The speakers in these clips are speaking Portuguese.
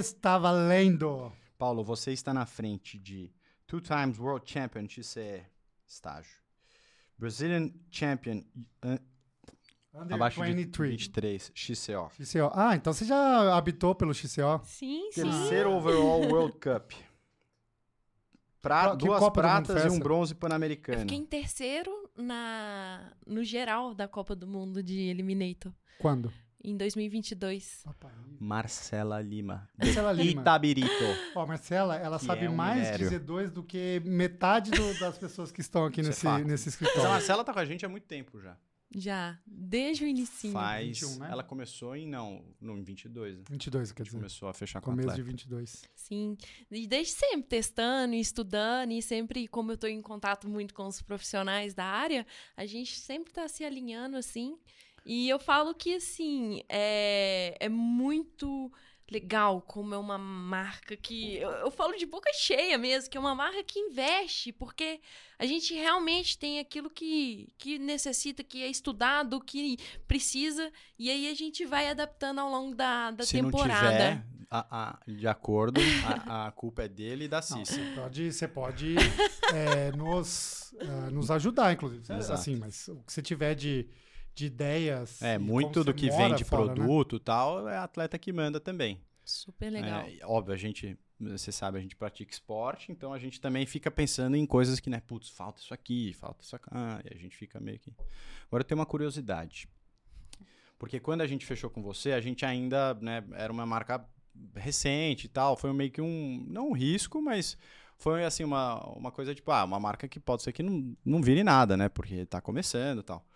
Play. Está valendo. Paulo, você está na frente de two times world champion XCE estágio. Brazilian champion uh, Under abaixo de 23. 23 XCO. XCO. Ah, então você já habitou pelo XCO? Sim, sim. Terceiro overall World Cup. Pra, que duas Copa pratas e um bronze Eu pan-americano. fiquei em terceiro na, no geral da Copa do Mundo de Eliminator, Quando? Em 2022. Marcela Lima. Marcela Lima. Itabirito. Ó, Marcela, ela Que sabe é um mais minério. de Z2 do que metade do- das pessoas que estão aqui Isso é nesse, nesse Mas a escritório. Marcela tá com a gente há muito tempo já. Já, desde o início. Faz. 21, né? Ela começou em. Não, não, em 22. Né? 22, A quer gente dizer. começou a fechar com Começo de atleta. 22. Sim, e desde sempre testando e estudando, e sempre, como eu estou em contato muito com os profissionais da área, a gente sempre está se alinhando assim. E eu falo que, assim, é, é muito legal como é uma marca que. Eu, eu falo de boca cheia mesmo, que é uma marca que investe, porque a gente realmente tem aquilo que, que necessita, que é estudado, que precisa, e aí a gente vai adaptando ao longo da, da Se temporada. não tiver, a- a- de acordo, a, a culpa é dele e da Não, Cis. você pode, você pode é, nos, ah, nos ajudar, inclusive. Exato. Assim, mas o que você tiver de, de ideias. É, muito do que mora vem de fora, né? produto e tal, é atleta que manda também. Super legal. É, óbvio, a gente, você sabe, a gente pratica esporte, então a gente também fica pensando em coisas que, né, putz, falta isso aqui, falta isso aqui, ah, e a gente fica meio que... Agora eu tenho uma curiosidade, porque quando a gente fechou com você, a gente ainda, né, era uma marca recente e tal, foi meio que um, não um risco, mas foi, assim, uma, uma coisa tipo, ah, uma marca que pode ser que não, não vire nada, né, porque tá começando e tal.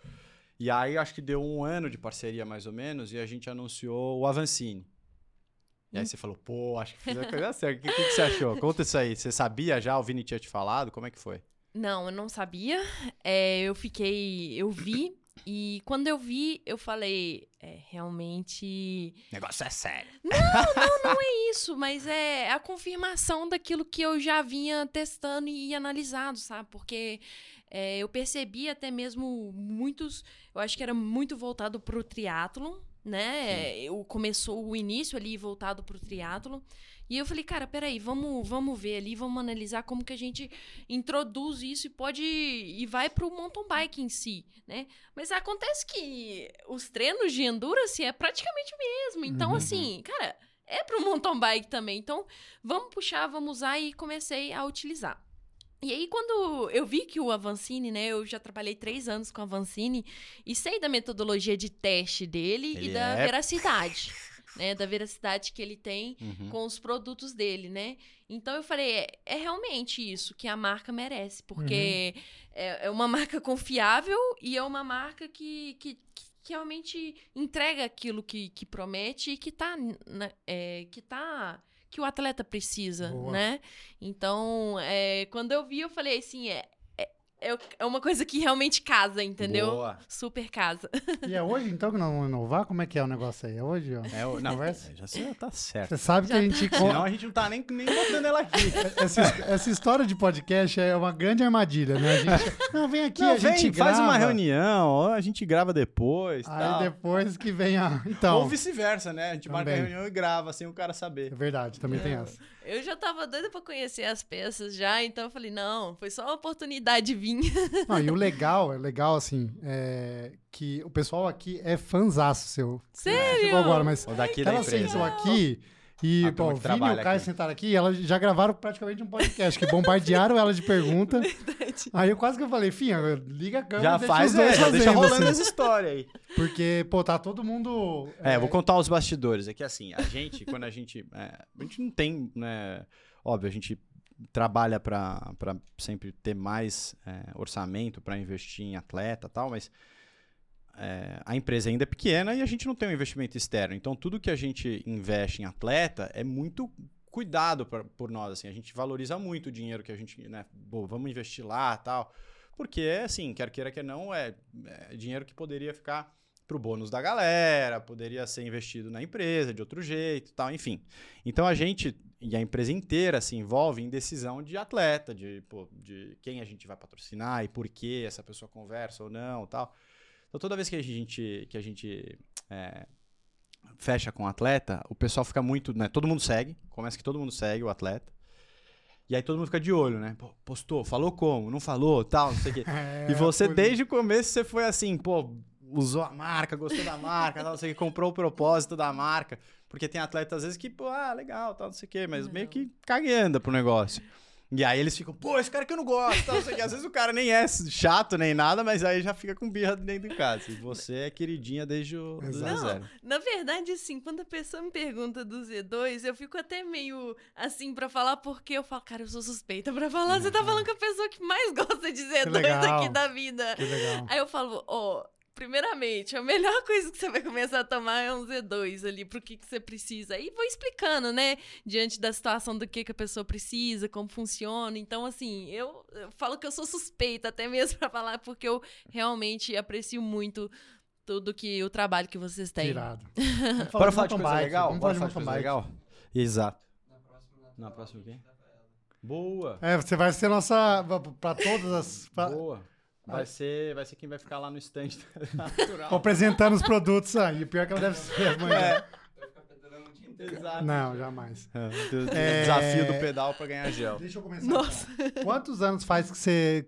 E aí, acho que deu um ano de parceria, mais ou menos, e a gente anunciou o Avancini. E aí você falou, pô, acho que fiz a coisa certa. O que, que, que você achou? Conta isso aí. Você sabia já? O Vini tinha te falado? Como é que foi? Não, eu não sabia. É, eu fiquei. Eu vi. E quando eu vi, eu falei, é, realmente. O negócio é sério. Isso, mas é a confirmação daquilo que eu já vinha testando e analisado, sabe? Porque é, eu percebi até mesmo muitos. Eu acho que era muito voltado pro triatlon, né? Eu começou o início ali voltado pro triatlon. E eu falei, cara, peraí, vamos, vamos ver ali, vamos analisar como que a gente introduz isso e pode. e vai pro mountain bike em si, né? Mas acontece que os treinos de endurance é praticamente o mesmo. Então, Uhum. assim, cara, é pro mountain bike também. Então, vamos puxar, vamos usar e comecei a utilizar. E aí, quando eu vi que o Avancini, né? Eu já trabalhei três anos com o Avancini e sei da metodologia de teste dele Ele e da é- veracidade. Né, da veracidade que ele tem Uhum. com os produtos dele, né? Então eu falei, é, é realmente isso que a marca merece, porque é, é uma marca confiável e é uma marca que, que, que- realmente entrega aquilo que, que promete e que tá, na- é, que tá que o atleta precisa, Boa. né? Então, é, quando eu vi, eu falei assim, é, é, é uma coisa que realmente casa, entendeu? Boa. Super casa. E é hoje, então, que nós vamos inovar? Como é que é o negócio aí? É hoje, ó. É, o- não, Conversa? é, já sei, tá certo. Você sabe que a gente... Senão a gente não tá nem, nem botando ela aqui. Essa, essa história de podcast é uma grande armadilha, né? A gente, não, vem aqui, Não, a gente vem, grava. faz uma reunião, a gente grava depois. Aí tal. depois que vem a... Então, Ou vice-versa, né? A gente marca a Também. reunião e grava sem o cara saber. é verdade, também tem essa. Eu já tava doida pra conhecer as peças já, então eu falei, não, foi só uma oportunidade vir. Não, e o legal, é legal, assim, é que o pessoal aqui é fanzaço seu. Sério? Chegou agora, mas Ou daqui da ela empresa. sentou aqui e, A pô, turma o Vini e o Caio aqui. sentaram aqui e elas já gravaram praticamente um podcast, que bombardearam ela de pergunta. Aí eu quase que eu falei, Finha, liga a câmera Já e deixa faz, os dois é, já deixa rolando assim. essa história aí. Porque, pô, tá todo mundo... É, vou contar os bastidores. É que assim, a gente, quando a gente. é, a gente não tem, né? Óbvio, a gente trabalha para sempre ter mais é, orçamento para investir em atleta tal, mas é, a empresa ainda é pequena e a gente não tem um investimento externo. Então, tudo que a gente investe em atleta é muito cuidado pra- por nós. Assim, a gente valoriza muito o dinheiro que a gente. Né, pô, vamos investir lá tal. Porque, assim, quer queira, quer não, é, é dinheiro que poderia ficar pro bônus da galera, poderia ser investido na empresa de outro jeito tal, enfim. Então a gente e a empresa inteira se envolve em decisão de atleta, de, pô, de quem a gente vai patrocinar e por que essa pessoa conversa ou não tal. Então toda vez que a gente, que a gente é, fecha com o atleta, o pessoal fica muito, né? Todo mundo segue, começa que todo mundo segue o atleta. E aí todo mundo fica de olho, né? Pô, postou, falou como, não falou, tal, não sei o quê. É, e você, por- desde o começo, você foi assim, pô, usou a marca, gostou da marca, não sei o quê, comprou o propósito da marca. Porque tem atleta, às vezes, que, pô, ah, legal, tal, não sei o quê, mas meio que cagueanda pro negócio. E aí eles ficam, pô, esse cara que eu não gosto, tal, não sei o quê. Às vezes o cara nem é chato nem nada, mas aí já fica com birra dentro de casa. E você é queridinha desde o Exato. zero. Na verdade, assim, quando a pessoa me pergunta do Z2, eu fico até meio assim pra falar, porque eu falo, cara, eu sou suspeita pra falar. Você tá falando com a pessoa que mais gosta de Z2 legal. aqui da vida. Que legal. Aí eu falo, ó, primeiramente, a melhor coisa que você vai começar a tomar é um Z2 ali, pro que, que você precisa. Aí vou explicando, né, diante da situação do que, que a pessoa precisa, como funciona. Então, assim, eu, eu falo que eu sou suspeita até mesmo pra falar, porque eu realmente aprecio muito tudo que o trabalho que vocês têm. Irado. Bora falar de coisa bike, legal? Vamos Bora falar de coisa bike. legal? Exato. Na próxima o quê? Boa. É, você vai ser nossa. Pra todas as. pra- Boa. Vai ser, vai ser quem vai ficar lá no stand natural. apresentando os produtos aí. Pior que ela deve ser amanhã. É. Exato. Não, jamais. É, É. Desafio do pedal pra ganhar gel. Deixa eu começar. Nossa. então. Quantos anos faz que você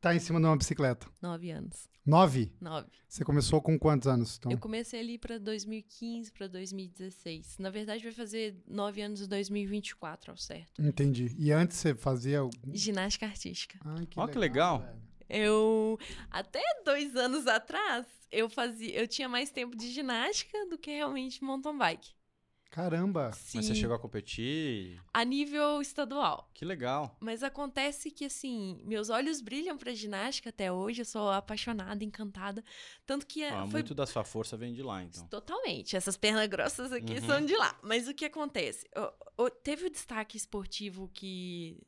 tá em cima de uma bicicleta? Nove anos. Nove? Nove. Você começou com quantos anos? Então? Eu comecei ali pra 2015, pra 2016. Na verdade, vai fazer nove anos em 2024, ao certo. Entendi. E antes você fazia. Ginástica artística. Ai, que Ó, que legal. velho. Eu até dois anos atrás eu fazia, eu tinha mais tempo de ginástica do que realmente mountain bike. Caramba. Sim, Mas você chegou a competir? a nível estadual. Que legal. Mas acontece que assim, meus olhos brilham pra ginástica até hoje, eu sou apaixonada, encantada, tanto que Ah, foi Muito da sua força vem de lá, então. Totalmente. Essas pernas grossas aqui Uhum. são de lá. Mas o que acontece? O- o- teve o destaque esportivo que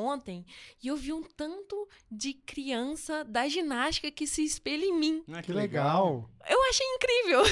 ontem e eu vi um tanto de criança da ginástica que se espelha em mim. Ah, Que legal. Eu achei incrível.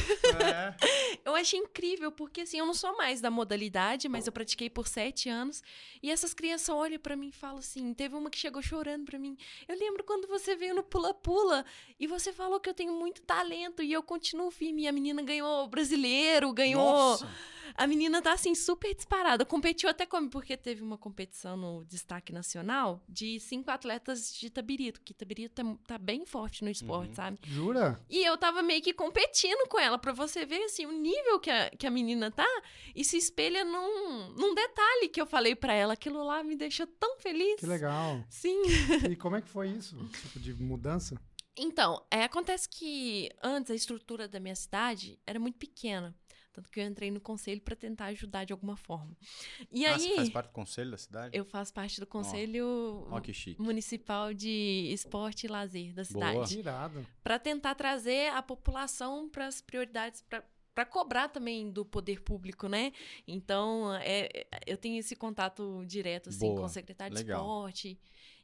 É. Eu achei incrível porque assim, eu não sou mais da modalidade, mas eu pratiquei por sete anos e essas crianças olham pra mim e falam assim, teve uma que chegou chorando pra mim. Eu lembro quando você veio no pula-pula e você falou que eu tenho muito talento e eu continuo firme. E a menina ganhou brasileiro, ganhou Nossa. A menina tá assim, super disparada. Competiu até como, porque teve uma competição no destaque nacional de cinco atletas de Tabirito, que Tabirito tá, tá bem forte no esporte, Uhum. sabe? Jura? E eu tava meio que competindo com ela, pra você ver, assim, o nível que a, que a menina tá e se espelha num, num detalhe que eu falei pra ela. Aquilo lá me deixou tão feliz. Que legal. Sim. E como é que foi isso? Tipo de mudança? Então, é, acontece que antes a estrutura da minha cidade era muito pequena. Tanto que eu entrei no conselho pra tentar ajudar de alguma forma. E Ah, você aí, faz parte do conselho da cidade? eu faço parte do conselho que chique. municipal de esporte e lazer da cidade. Irado. Pra tentar trazer a população para as prioridades, para cobrar também do poder público, né? Então, é, é, eu tenho esse contato direto assim, Boa. com o secretário Legal. de esporte.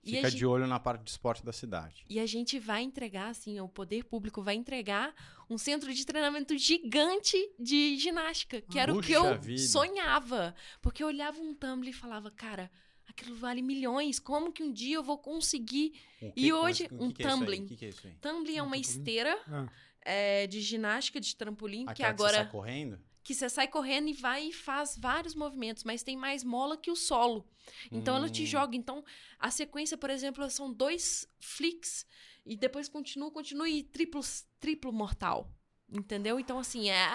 Fica a, de gente, olho na parte de esporte da cidade. e a gente vai entregar, assim, o poder público vai entregar um centro de treinamento gigante de ginástica, que era o que Puxa eu vida. sonhava. Porque eu olhava um Tumblr e falava, cara, aquilo vale milhões, como que um dia eu vou conseguir E hoje, um é tumbling. O que que é isso aí? Tumbling é Um uma esteira Ah, é, de ginástica de trampolim, que Aquela que você agora sai correndo? Que você sai correndo e vai e faz vários movimentos, mas tem mais mola que o solo. Então ela te Hum. joga. Então a sequência, por exemplo, são dois flicks e depois continua, continua e triplo, triplo mortal. Entendeu? Então assim, é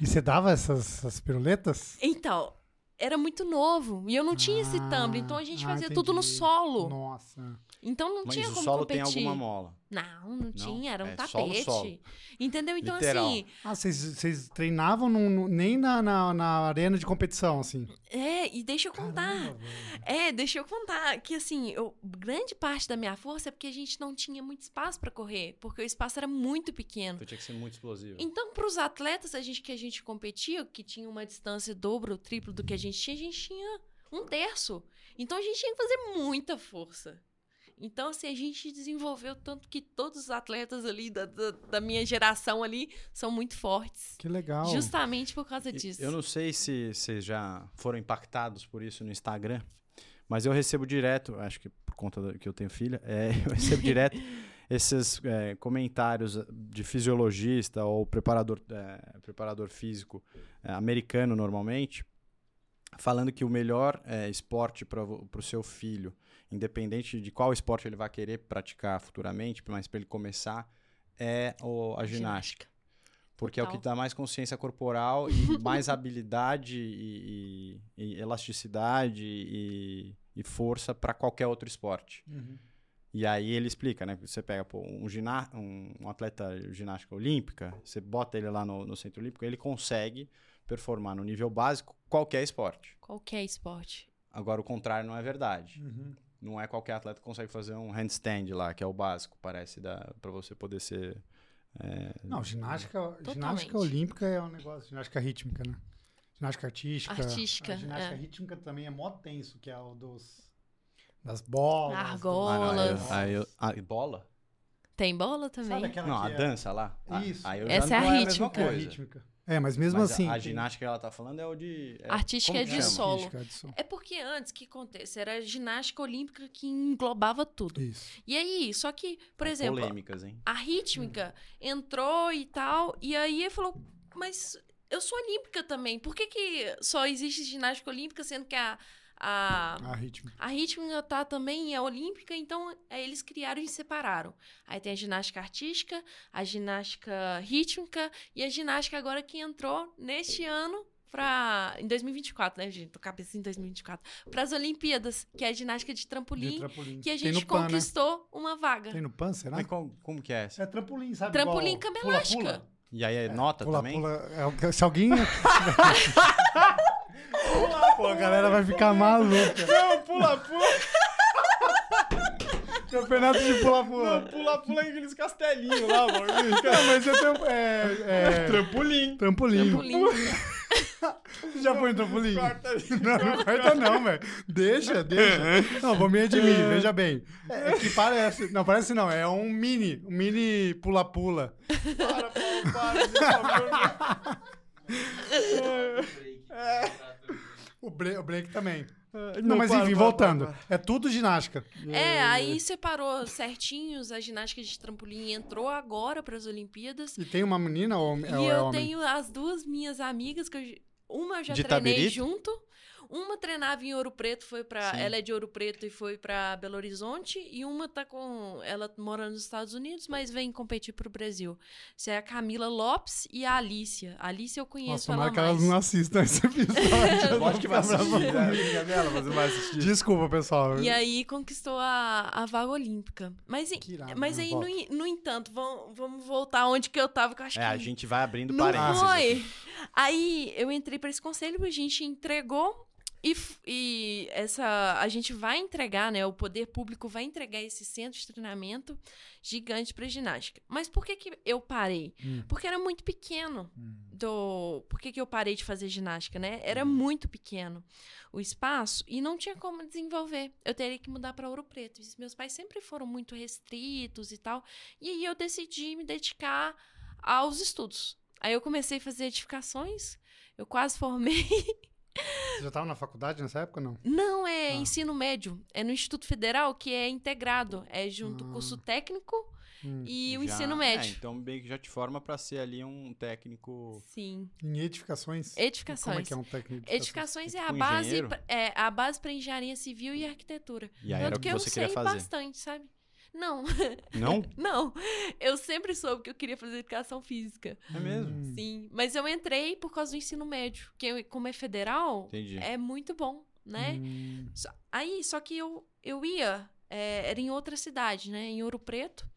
E você dava essas, essas piruletas? então era muito novo e eu não tinha esse Ah, tumbling, então a gente ah, fazia tudo no entendi. solo. Nossa. Então não Mas tinha o como solo tem competir. alguma mola. Não, não, tinha, era um é solo, tapete. solo. Entendeu? Então Literal. assim, Ah, vocês, vocês treinavam num- num- nem na, na, na arena de competição, assim? é, e deixa eu contar. Caramba. É, deixa eu contar que assim, eu, grande parte da minha força é porque a gente não tinha muito espaço pra correr, porque o espaço era muito pequeno. Então tinha que ser muito explosivo. Então, para os atletas a gente, que a gente competia, que tinha uma distância dobro ou triplo do que a gente tinha, a gente tinha um terço. Então a gente tinha que fazer muita força. Então, assim, a gente desenvolveu tanto que todos os atletas ali da, da, da minha geração ali são muito fortes. Que legal. Justamente por causa disso. Eu não sei se vocês já foram impactados por isso no Instagram, mas eu recebo direto, acho que por conta da- que eu tenho filha, é, eu recebo direto esses é, comentários de fisiologista ou preparador, é, preparador físico é, americano normalmente, falando que o melhor é, esporte para o seu filho, independente de qual esporte ele vai querer praticar futuramente, mas para ele começar, é o, a ginástica. Porque Total. é o que dá mais consciência corporal e mais habilidade e, e, e elasticidade e, e força para qualquer outro esporte. Uhum. E aí ele explica, né? Você pega pô, um, um, um atleta de ginástica olímpica, você bota ele lá no, no centro olímpico, ele consegue performar no nível básico qualquer esporte. Qualquer esporte. Agora, o contrário não é verdade. Uhum. Não é qualquer atleta que consegue fazer um handstand lá, que é o básico, parece, para você poder ser é... Não, ginástica, ginástica olímpica é um negócio, ginástica rítmica, né? Ginástica artística. Artística. A ginástica é. rítmica também é mó tenso, que é o dos. Das bolas. Argolas. Ah, eu, ah, bola? Tem bola também. não, a é... dança lá. Isso. Ah, Essa é a rítmica. É a rítmica. É, mas mesmo mas assim. A, a ginástica que ela tá falando é o de. É, artística é de solo. Artística é de solo. É porque antes que acontece, era a ginástica olímpica que englobava tudo. Isso. E aí, só que, por é exemplo. Polêmicas, hein? A rítmica hum. entrou e tal, e aí ele falou, mas eu sou olímpica também. Por que, que só existe ginástica olímpica, sendo que a a, a rítmica. A rítmica tá também é olímpica, então é, eles criaram e separaram. Aí tem a ginástica artística, a ginástica rítmica e a ginástica agora que entrou neste ano para em 2024, né, gente? Tô cabeça em 2024. Para as Olimpíadas, que é a ginástica de trampolim, de trampolim. que a gente conquistou pan, né? uma vaga. Tem no PAN, será? Mas como, como que é essa? É trampolim, sabe? Trampolim cama elástica. E aí é nota pula, também? Pula, é, se alguém Pô, a galera vai ficar maluca. Não, pula, pula. Campeonato de pula-pula. Pula-pula é aqueles castelinhos lá, mano. Não, mas eu tenho. É, é... Trampolim. Trampolim. Trampolim. Você já foi no trampolim? Corta não, não corta não, velho. Deixa, deixa. Não, vou me redimir, veja bem. É, é que parece. Não, parece não, é um mini, um mini pula-pula. Para, para, para, por favor. É. O, break, o break também. Ah, não, não, mas para, enfim, para, voltando. Para, é tudo ginástica. É, aí separou certinhos. A ginástica de trampolim entrou agora para as Olimpíadas. E tem uma menina ou é, E é eu homem? tenho as duas minhas amigas que eu, uma eu já de treinei tabirito? junto. Uma treinava em Ouro Preto, foi para, ela é de Ouro Preto e foi para Belo Horizonte, e uma tá com, ela mora nos Estados Unidos, mas vem competir pro Brasil. Isso é a Camila Lopes e a Alicia. A Alicia eu conheço Nossa, ela mais. que elas não assistam esse episódio. Pode que vai assistir, né? dela, mas vai assistir. Desculpa, pessoal. E aí conquistou a, a vaga olímpica. Mas, irado, mas aí, no, no, entanto, vamos, vamos voltar onde que eu tava, que eu acho é, que... a gente vai abrindo não parênteses. Foi. Aí eu entrei para esse conselho, a gente entregou e, e, essa a gente vai entregar, né? O poder público vai entregar esse centro de treinamento gigante para ginástica. Mas por que, que eu parei? Hum. Porque era muito pequeno. Hum. Do, por que, que eu parei de fazer ginástica, né? Era hum. muito pequeno o espaço e não tinha como desenvolver. Eu teria que mudar para Ouro Preto. E meus pais sempre foram muito restritos e tal. E aí eu decidi me dedicar aos estudos. Aí eu comecei a fazer edificações. Eu quase formei. Você já estava na faculdade nessa época não? Não, é ah. ensino médio. É no Instituto Federal, que é integrado. É junto ah. curso técnico hum. e o já, ensino médio. É, então meio que já te forma para ser ali um técnico. Sim. Em edificações? Edificações. Como é que é um técnico de edificações? edificações é a tipo base, é a base para engenharia civil e arquitetura. E aí era o que, que você queria fazer? bastante, sabe? Não. Não? não. Eu sempre soube que eu queria fazer educação física. É mesmo? Hum. Sim. Mas eu entrei por causa do ensino médio. Que como é federal, Entendi. é muito bom, né? Hum. Aí, só que eu, eu ia, é, era em outra cidade, né? Em Ouro Preto.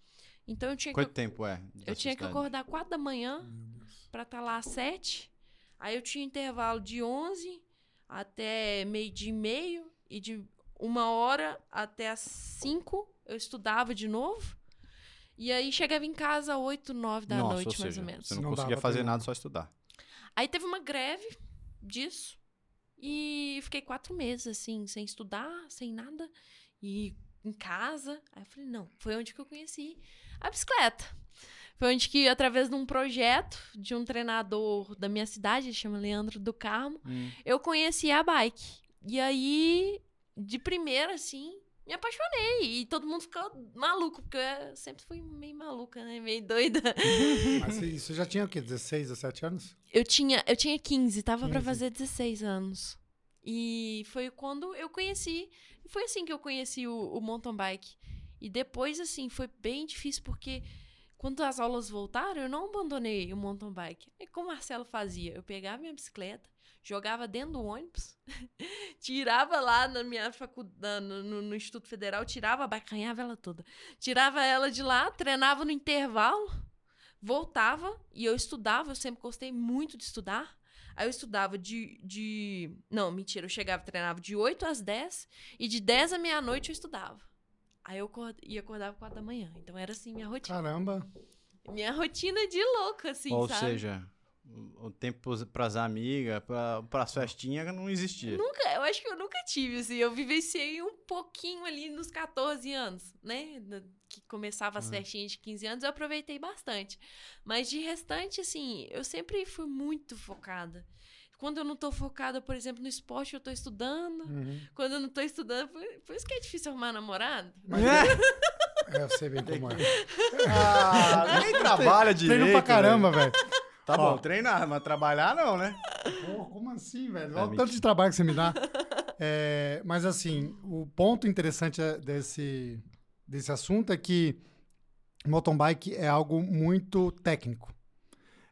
Então eu tinha Quanto que. tempo é? Eu tinha cidade? que acordar quatro da manhã para estar tá lá às sete. Aí eu tinha intervalo de 11 até meio dia e meio e de uma hora até as cinco eu estudava de novo. E aí chegava em casa às 8, 9 da Nossa, noite, ou seja, mais ou menos. Você não, não conseguia fazer nada, só estudar. Aí teve uma greve disso. E fiquei quatro meses, assim, sem estudar, sem nada. E em casa. Aí eu falei, não, foi onde que eu conheci a bicicleta. Foi onde que, através de um projeto de um treinador da minha cidade, ele chama Leandro do Carmo, hum. eu conheci a bike. E aí, de primeira, assim, me apaixonei. E todo mundo ficou maluco, porque eu sempre fui meio maluca, né? Meio doida. Mas você- você já tinha o quê? 16, 17 anos? Eu tinha, eu tinha 15, tava pra 15. fazer 16 anos. E foi quando eu conheci. Foi assim que eu conheci o, o mountain bike. E depois, assim, foi bem difícil, porque quando as aulas voltaram, eu não abandonei o mountain bike. E como o Marcelo fazia? Eu pegava minha bicicleta, jogava dentro do ônibus, tirava lá na minha faculdade, no, no- Instituto Federal, tirava, abacanhava ela toda. Tirava ela de lá, treinava no intervalo, voltava e eu estudava, eu sempre gostei muito de estudar. Aí eu estudava de, de. Não, mentira, eu chegava e treinava de 8 às 10 e de 10 à meia-noite eu estudava. Aí eu acord- ia acordar às 4 da manhã. Então era assim minha rotina. Caramba. Minha rotina de louca, assim, Ou sabe? seja, o tempo pras amigas, pra, pras festinhas não existia. Nunca, eu acho que eu nunca tive, assim. Eu vivenciei um pouquinho ali nos 14 anos, né? Que começava as festinhas de 15 anos, eu aproveitei bastante. Mas de restante, assim, eu sempre fui muito focada. Quando eu não tô focada, por exemplo, no esporte, eu tô estudando. Uhum. Quando eu não tô estudando, por, por isso que é difícil arrumar namorado. Mas é, eu sei bem como é. Ah, nem trabalha direito. Treino pra caramba, velho. Tá Ó. bom, treinar, mas trabalhar não, né? Pô, como assim, velho? É, Olha o tanto de trabalho que você me dá. É, mas assim, o ponto interessante é desse, desse assunto é que mountain bike é algo muito técnico.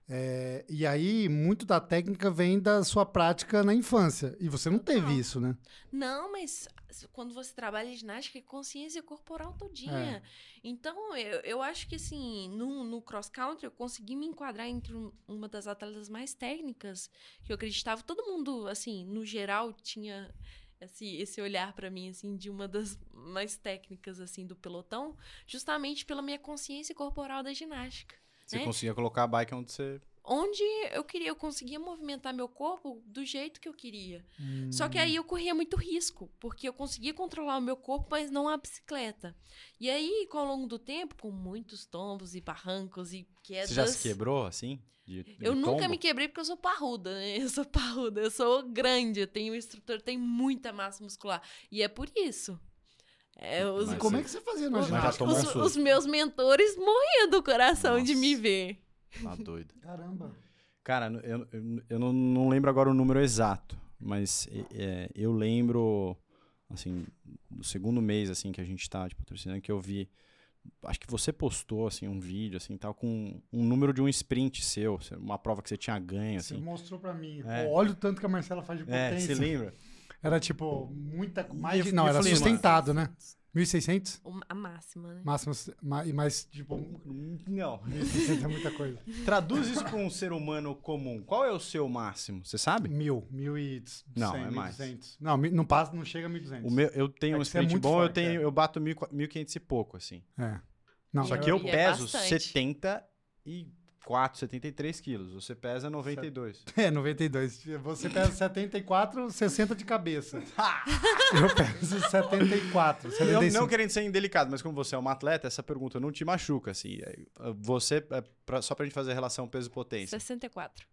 É, e aí, muito da técnica vem da sua prática na infância. E você não teve Total. isso, né? Não, mas quando você trabalha em ginástica, é consciência corporal todinha. É. Então, eu, eu acho que, assim, no, no cross-country, eu consegui me enquadrar entre um- uma das atletas mais técnicas que eu acreditava. Todo mundo, assim, no geral, tinha esse, esse olhar pra mim, assim, de uma das mais técnicas, assim, do pelotão, justamente pela minha consciência corporal da ginástica. Você né? conseguia colocar a bike onde você. Onde eu queria, eu conseguia movimentar meu corpo do jeito que eu queria. Só Hum. que aí eu corria muito risco, porque eu conseguia controlar o meu corpo, mas não a bicicleta. E aí, com ao longo do tempo, com muitos tombos e barrancos e quedas. Você já se quebrou, assim? De, de Eu nunca tombo? me quebrei porque eu sou parruda, né? Eu sou parruda, eu sou grande, eu tenho estrutura, tenho muita massa muscular. E é por isso. É, os, E como é que você fazia na já ginástica? os- os meus mentores morriam do coração de me Nossa. ver. Tá doido. Caramba. Cara, eu, eu, eu não, não lembro agora o número exato, mas é, eu lembro, assim, do segundo mês, assim, que a gente tá, tipo, patrocinando, que eu vi, acho que você postou, assim, um vídeo, assim, tal, com um número de um sprint seu, uma prova que você tinha ganho, Você assim. mostrou pra mim. É. Pô, olha o tanto que a Marcela faz de É, potência. você lembra? Era tipo, muita. Mais, não, era falei, mano, sustentado, né? 1.600? O- A máxima, né? Máximo. ma- E mais, tipo, Não. 1.600 é muita coisa. Traduz isso para um ser humano comum. Qual é o seu máximo? Você sabe? Mil, mil e Não, cem, é mais. 1.200. Não, não passa, não chega a 1.200. O meu, eu tenho É um é sprint muito bom, eu forte, tenho, é. eu bato 1.500 e pouco, assim. É. Não, Só eu- que eu E é peso bastante. 74, 73 quilos. Você pesa 92. É, 92. Você pesa 74, 60 de cabeça. eu peso 74, Não, 75. não querendo ser indelicado, mas como você é uma atleta, essa pergunta não te machuca, assim. É, Você, é pra- só pra gente fazer a relação peso-potência. 64.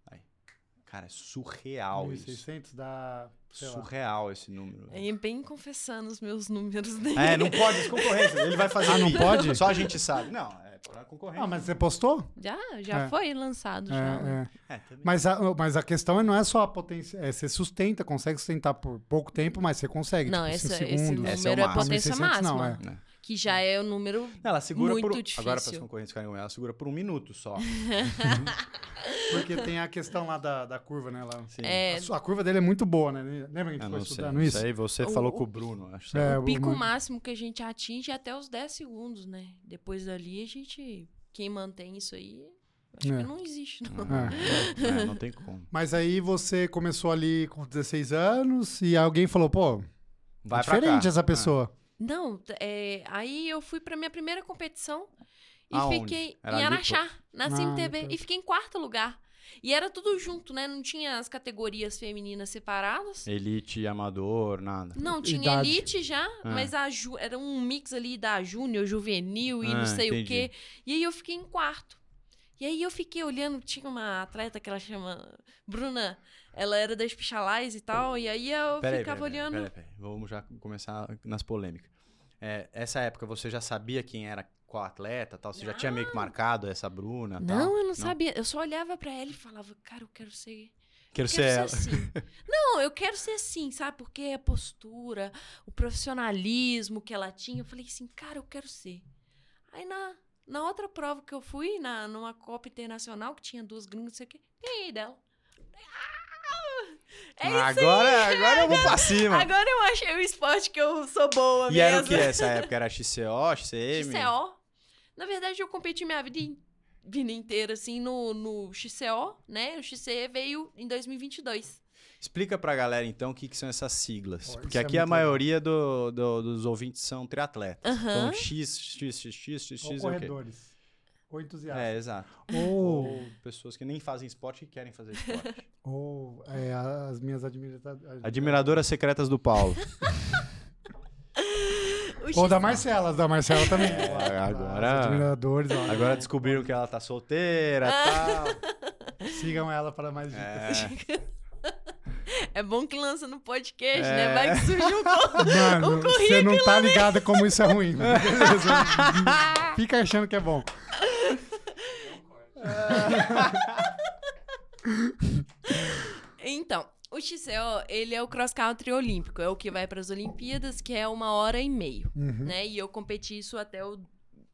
Cara, é surreal isso. 1.600 dá, sei lá. Surreal esse número. Aí bem confessando os meus números dele. É, não pode, as concorrências. Ele vai fazer. Ah, não pode? Só a gente sabe. Não, é pra concorrência. Ah, mas você postou? Já, já É. foi lançado. já. É, é. É, também. Mas a, mas a questão é- não é só a potência, é você sustenta, consegue sustentar por pouco tempo, mas você consegue. Não, tipo, esse, em esse é o número é, potência 1.600 não, máxima. é. Que já é o número. Não, ela segura Muito por. difícil. Agora, para as concorrentes ficarem com ela, segura por um minuto só. Porque tem a questão lá da, da curva, né? Lá. Sim. É, A, sua- a curva dele é muito boa, né? Lembra que a gente Eu foi não sei. estudando isso? Isso aí você O- falou o- com o Bruno, acho. É, o pico uma- máximo que a gente atinge é até os 10 segundos, né? Depois dali, a gente. Quem mantém isso aí, acho É. que não existe, não. É. É, não tem como. Mas aí você começou ali com 16 anos e alguém falou, pô, Vai é pra diferente cá. essa pessoa. Não, é, aí eu fui pra minha primeira competição e Aonde? fiquei Era em Araxá, na Ah, CMTB, então. e fiquei em quarto lugar. E era tudo junto, né? Não tinha as categorias femininas separadas. Elite, amador, nada. Não, tinha Idade. elite já, Ah. mas a ju- era um mix ali da júnior, juvenil e Ah, não sei o entendi. quê. E aí eu fiquei em quarto. E aí eu fiquei olhando, tinha uma atleta que ela chama Bruna, ela era da Spichalais e tal, e aí eu ficava olhando. peraí, peraí. Vamos já começar nas polêmicas. É, essa época você já sabia quem era qual atleta tal? Você já tinha meio que marcado essa Bruna tal? Não, eu não, sabia. Eu só olhava pra ela e falava, cara, eu quero ser. Quero eu ser quero ela. ser assim. não, eu quero ser assim, sabe? Porque a postura, o profissionalismo que ela tinha, eu falei assim, cara, eu quero ser. Aí na, na outra prova que eu fui, na, numa Copa Internacional, que tinha duas gringas, não sei o quê, ganhei dela. Ah, É isso aí. agora, agora eu vou pra cima. Agora eu achei o esporte que eu sou boa e mesmo. era o que essa época? Era XCO, XCM? XCO. Na verdade, eu competi minha vida, in- vida inteira, assim, no, no XCO, né? O XCE veio em 2022. Explica pra galera, então, o que, que são essas siglas. Pô, Porque é aqui a muito maioria do- do- dos ouvintes são triatletas. Aham. Então, X, X, X, X, X, Ou X, é corredores. Ou entusiastas. É, exato. Ou, Ou pessoas que nem fazem esporte e querem fazer esporte. ou é, as minhas admiradoras. Admiradoras secretas do Paulo. Ou da Marcela, da Marcela também. É, agora- admiradores. Agora descobriram que ela tá solteira e tal. Sigam ela para mais dicas. É. É bom que lança no podcast, É. né? Vai que surge um co- Mano, um você não currículo. tá ligada como isso é ruim. Beleza. Fica achando que é bom. Então, o XCO, ele é o cross country olímpico, é o que vai para as Olimpíadas, que é uma hora e meio, Uhum. né? E eu competi isso até o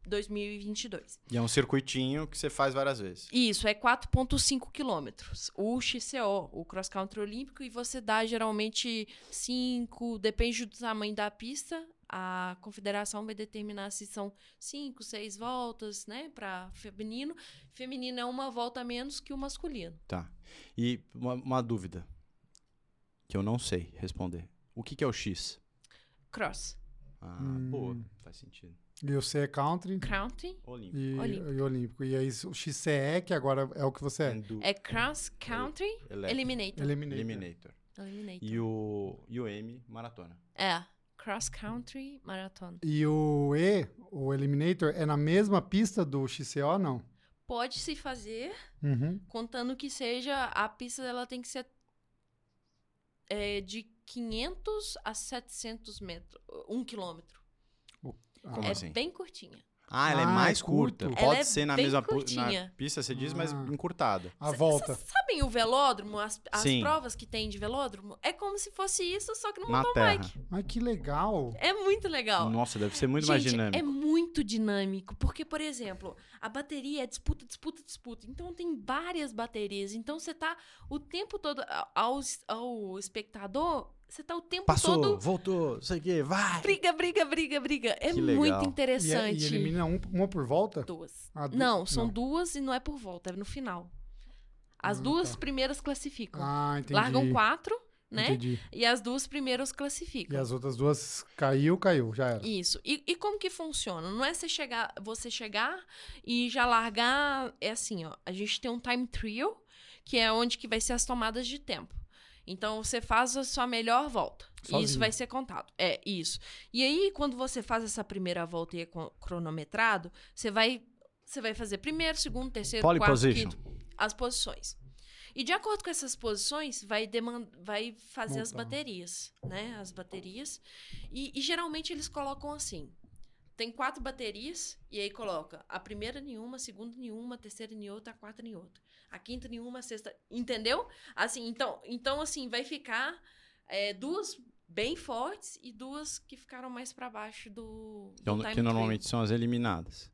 2022. E é um circuitinho que você faz várias vezes. Isso, é 4,5 quilômetros. O XCO, o cross country olímpico, e você dá geralmente 5, depende do tamanho da pista. A confederação vai determinar se são 5, 6 voltas, né, para feminino. Feminino é uma volta a menos que o masculino. Tá. E uma, uma dúvida que eu não sei responder. O que, que é o X? Cross Ah, Hum. boa. Faz sentido. E o C é country country Olímpico. e Olímpico. e olímpico. E aí o XCE, que agora é o que você é. É cross country Electric. eliminator. Eliminator. Eliminator. Eliminator. E o, e o M, maratona. É, cross country maratona. E o E, o Eliminator, é na mesma pista do XCO, não? Pode se fazer Uhum. contando que seja a pista dela tem que ser é, de 500 a 700 metros, um quilômetro. Ah, Como é assim? bem curtinha. Ah, ela é Ah, mais é curto. curta. Ela Pode é ser na mesma na pista, você diz, mas Ah. encurtada. A volta. cês sabem o velódromo, as, as provas que tem de velódromo? É como se fosse isso, só que no Na mountain. Ai, que legal. É muito legal. Nossa, deve ser muito mais Gente, dinâmico. É muito dinâmico, porque, por exemplo, a bateria é disputa, disputa, disputa. Então tem várias baterias. Então você tá o tempo todo ao, ao espectador, você tá o tempo Passou, todo. voltou, sei o quê, vai! Briga, briga, briga, briga. É Que legal. muito E, é- interessante. e elimina um, uma por volta? Duas. Ah, du- Não, são não. duas e não é por volta, é no final. As Ah, duas tá. primeiras classificam. Ah, entendi. Largam quatro, né? Entendi. E as duas primeiras E classificam. as outras duas caiu, caiu, já era. Isso. E, e como que funciona? Não é você chegar, você chegar e já largar. É assim, ó. A gente tem um time trial, que é onde que vai ser as tomadas de tempo. Então você faz a sua melhor volta. E isso Sozinho. vai ser contado. É, isso. E aí, quando você faz essa primeira volta e é cronometrado, você vai. Você vai fazer primeiro, segundo, terceiro, Pole quarto, position. quinto. As posições. E de acordo com essas posições, vai, vai fazer as Montar. baterias, né? As baterias. E, e geralmente eles colocam assim. Tem quatro baterias, e aí coloca a primeira em uma, a segunda em uma, a terceira em outra, a quarta em outra. A quinta em uma, a sexta. Entendeu? Assim, então, então assim, vai ficar é, duas bem fortes e duas que ficaram mais pra baixo do. Que, do que time trial. normalmente são as eliminadas.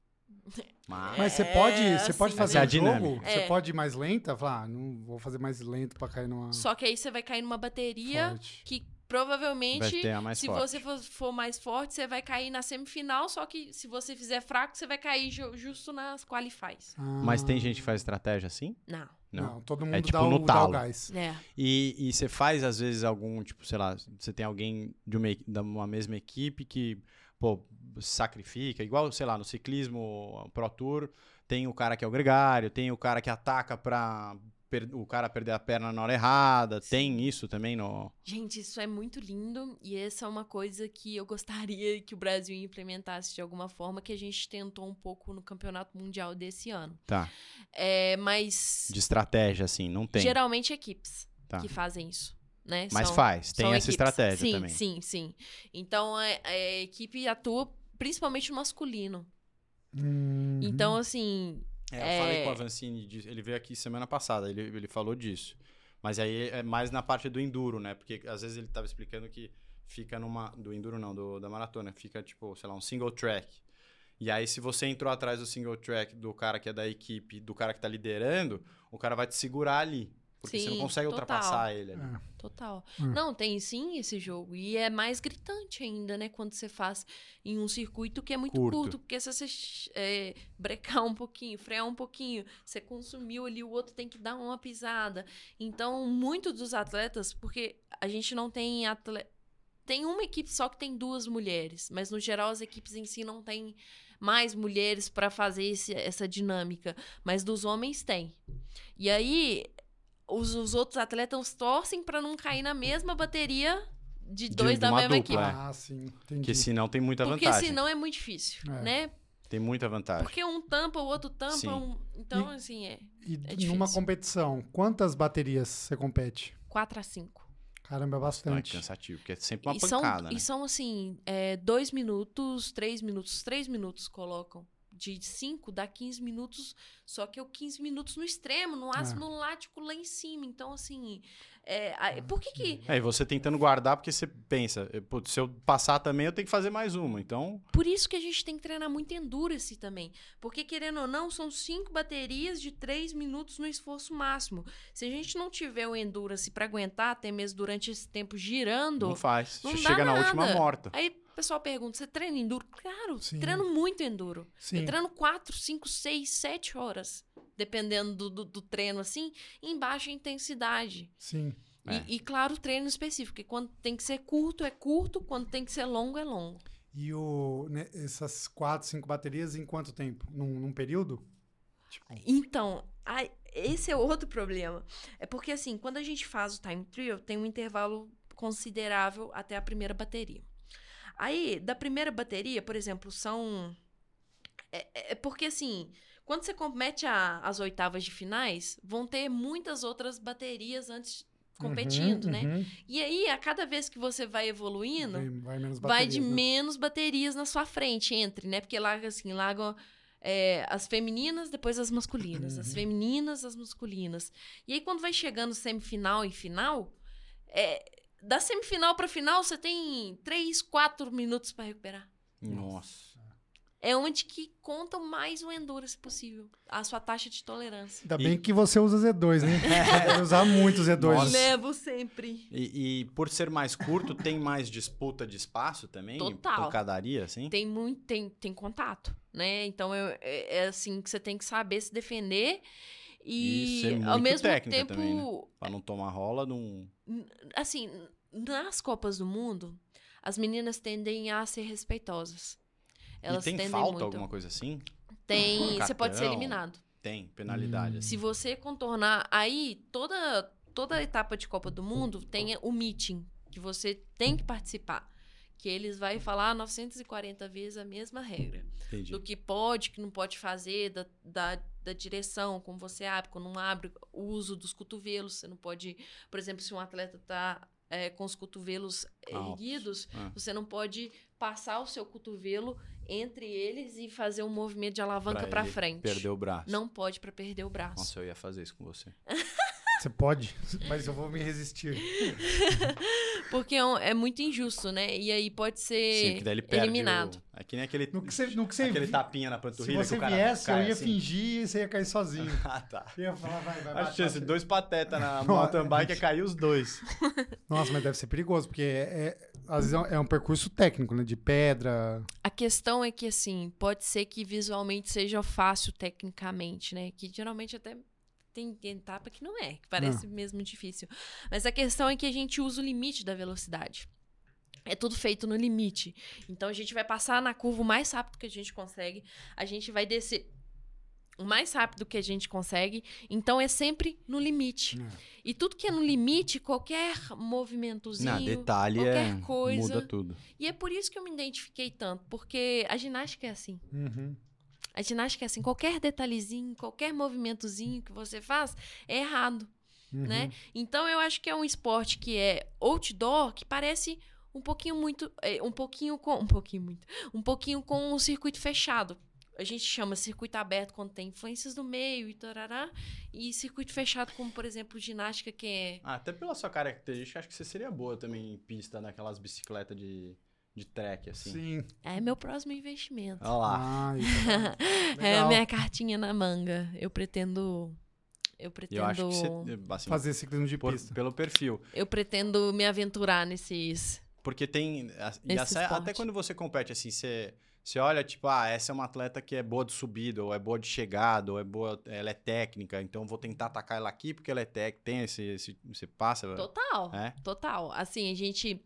Mas, Mas você É, pode, você assim, pode mas fazer é a o jogo? dinâmica. Você É. pode ir mais lenta? Falar, ah, não vou fazer mais lento pra cair numa Só que aí você vai cair numa bateria forte. que provavelmente. se forte. você for, for mais forte, você vai cair na semifinal, só que se você fizer fraco, você vai cair ju- justo nas qualifies. Mas tem Ah, gente que faz estratégia assim? Não. Não, todo mundo É tipo dá, o, no dá o talo. gás. É. E, e você faz, às vezes, algum, tipo, sei lá, você tem alguém de uma, e- da uma mesma equipe que, pô, se sacrifica, igual, sei lá, no ciclismo Pro Tour, tem o cara que é o gregário, tem o cara que ataca pra o cara perder a perna na hora errada, tem isso também no... Gente, isso é muito lindo e essa é uma coisa que eu gostaria que o Brasil implementasse de alguma forma, que a gente tentou um pouco no Campeonato Mundial desse ano. Tá, É, mas de estratégia, assim, não tem. geralmente equipes Tá. que fazem isso. né? Mas São- faz, tem essa equipes. estratégia sim, também. Sim, sim. Então é- é, a equipe atua principalmente no masculino. Uhum. Então, assim, É, eu falei É. com o Avancini, disso, ele veio aqui semana passada, ele, ele falou disso. Mas aí é mais na parte do enduro, né? Porque às vezes ele tava explicando que fica numa. Do enduro não, do, da maratona. Fica tipo, sei lá, um single track. E aí, se você entrou atrás do single track do cara que é da equipe, do cara que tá liderando, o cara vai te segurar ali. Porque você não Sim, consegue total. ultrapassar ele ali. É. total. Hum. Não, tem sim esse jogo. E é mais gritante ainda, né? Quando você faz em um circuito que é muito Curto. curto. porque se você é, brecar um pouquinho, frear um pouquinho, você consumiu ali, o outro tem que dar uma pisada. Então, muitos dos atletas, porque a gente não tem atleta. Tem uma equipe só que tem duas mulheres, mas no geral as equipes em si não têm mais mulheres para fazer esse- essa dinâmica, mas dos homens tem. E aí os, os outros atletas torcem para não cair na mesma bateria de De- dois de da uma mesma dupla, equipe. é. Ah, sim. Entendi. Porque senão tem muita Porque vantagem. senão é muito difícil, É. né? Tem muita vantagem. Porque um tampa, o outro tampa, um... então E- assim é E é numa competição, quantas baterias você compete? 4 a 5. Caramba, é Não, é bastante. cansativo, porque é sempre uma e são, pancada, né? e são assim, é, dois minutos, três minutos, três minutos colocam. De 5 dá 15 minutos, só que é o 15 minutos no extremo, no ácido no lático lá em cima. Então, assim, é, a- por que que É, e você tentando guardar, porque você pensa, eh, putz, se eu passar também, eu tenho que fazer mais uma. Então, Por isso que a gente tem que treinar muito endurance também. Porque, querendo ou não, são cinco baterias de três minutos no esforço máximo. Se a gente não tiver o endurance para aguentar, até mesmo durante esse tempo girando. não faz. não você chega na última morta. Aí o pessoal pergunta: você treina enduro? Claro, Sim. treino muito enduro. Sim. Eu treino quatro, cinco, seis, sete horas. Dependendo do, do, do treino, assim, em baixa intensidade. Sim. É. E, e, claro, treino específico. E quando tem que ser curto, é curto. Quando tem que ser longo, é longo. E o, né, essas quatro, cinco baterias em quanto tempo? Num, num período? Tipo, Então, ai, esse é outro problema. É porque, assim, quando a gente faz o time trial, tem um intervalo considerável até a primeira bateria. Aí, da primeira bateria, por exemplo, são. É, é- é porque, assim, quando você compete a- as oitavas de finais, vão ter muitas outras baterias antes competindo, uhum, né? uhum. E aí, a cada vez que você vai evoluindo, Vai, vai vai de né? menos baterias na sua frente, entre, né? Porque larga assim, largam é, as femininas, depois as masculinas. As Uhum. femininas, as masculinas. E aí, quando vai chegando semifinal e final, é, da semifinal pra final, você tem três, quatro minutos pra recuperar. Nossa. É onde que conta mais o endurance possível. A sua taxa de tolerância. Ainda E- bem que você usa Z2, né? Deve usar muito Z2. Nossa. Levo sempre. E, e por ser mais curto, tem mais disputa de espaço também? Total. Pancadaria, assim? Tem muito, tem, tem contato, né? Então é, é- é assim que você tem que saber se defender E e, ser ao mesmo técnica tempo, também, né? Pra não tomar rola, não... assim, nas Copas do Mundo, as meninas tendem a ser respeitosas. Elas e tem falta, muito. alguma coisa assim? Tem, você pode ser eliminado. Tem, penalidade. Hum. assim. Se você contornar, aí toda toda etapa de Copa do Mundo tem o meeting que você tem que participar, que eles vai falar 940 vezes a mesma regra. Entendi. do que pode, que não pode fazer, da, da, da direção, como você abre, quando não abre, o uso dos cotovelos. Você não pode, por exemplo, se um atleta está com os cotovelos Altos. erguidos, Ah. você não pode passar o seu cotovelo entre eles e fazer um movimento de alavanca para frente. Perdeu o braço. Não pode para perder o braço. Nossa, eu ia fazer isso com você. Você pode, mas eu vou me resistir. Porque é, um- é muito injusto, né? E aí pode ser Sim, eliminado. o... É que nem aquele, No que você, no que você aquele vi- tapinha na Se panturrilha você que o cara viesse, eu ia assim. fingir e você ia cair sozinho. Ah, tá. Eu ia falar, vai, vai, Acho bate, que tinha bate. dois patetas na mountain bike ia cair os dois. Nossa, mas deve ser perigoso, porque é, é- às vezes é um percurso técnico, né? De pedra. A questão é que, assim, pode ser que visualmente seja fácil tecnicamente, né? Que geralmente até tem etapa que não é, que parece mesmo difícil. Mas a questão é que a gente usa o limite da velocidade. É tudo feito no limite. Então a gente vai passar na curva o mais rápido que a gente consegue. A gente vai descer o mais rápido que a gente consegue. Então é sempre no limite. É. E tudo que é no limite, qualquer movimentozinho. Não, detalhe é... qualquer coisa. Muda tudo. E é por isso que eu me identifiquei tanto, porque a ginástica é assim. Uhum. A ginástica é assim, qualquer detalhezinho, qualquer movimentozinho que você faz é errado. Uhum. né? Então eu acho que é um esporte que é outdoor, que parece um pouquinho muito, é, um pouquinho com, um pouquinho muito, um pouquinho com um circuito fechado. A gente chama circuito aberto quando tem influências do meio e tarará, e circuito fechado como, por exemplo, ginástica que é Ah, até pela sua característica, acho que você seria boa também em pista naquelas bicicletas de, de track, assim. Sim. é meu próximo investimento. Olha lá. Ah, isso é é a legal. minha cartinha na manga. Eu pretendo eu pretendo eu acho que você, assim, Fazer ciclismo de por- pista. pelo perfil. eu pretendo me aventurar nesses Porque tem. E até, esporte. até quando você compete, assim, você, você olha, tipo, ah, essa é uma atleta que é boa de subida, ou é boa de chegada, ou é boa. Ela é técnica, então vou tentar atacar ela aqui porque ela é técnica. Tem esse, esse. Você passa. Total, É? total. Assim, a gente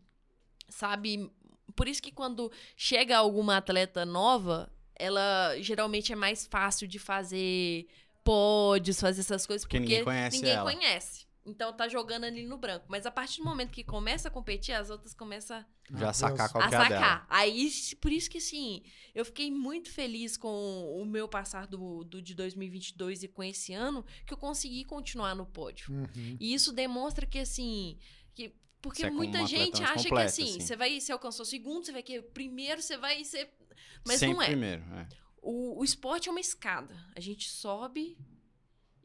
sabe. Por isso que quando chega alguma atleta nova, ela geralmente é mais fácil de fazer pódios, fazer essas coisas, Porque porque, ninguém conhece ninguém ela. conhece. Então tá jogando ali no branco. Mas a partir do momento que começa a competir, as outras começam Já sacar qual a que é a sacar. dela. Aí, por isso que assim, eu fiquei muito feliz com o meu passar do, do de 2022 e com esse ano, que eu consegui continuar no pódio. Uhum. E isso demonstra que, assim. Que, porque é muita gente acha completa, que, assim, assim. você vai. Você alcançou segundo, você vai que primeiro, você vai ser. Mas Sempre não é. primeiro. É. O, o esporte é uma escada. A gente sobe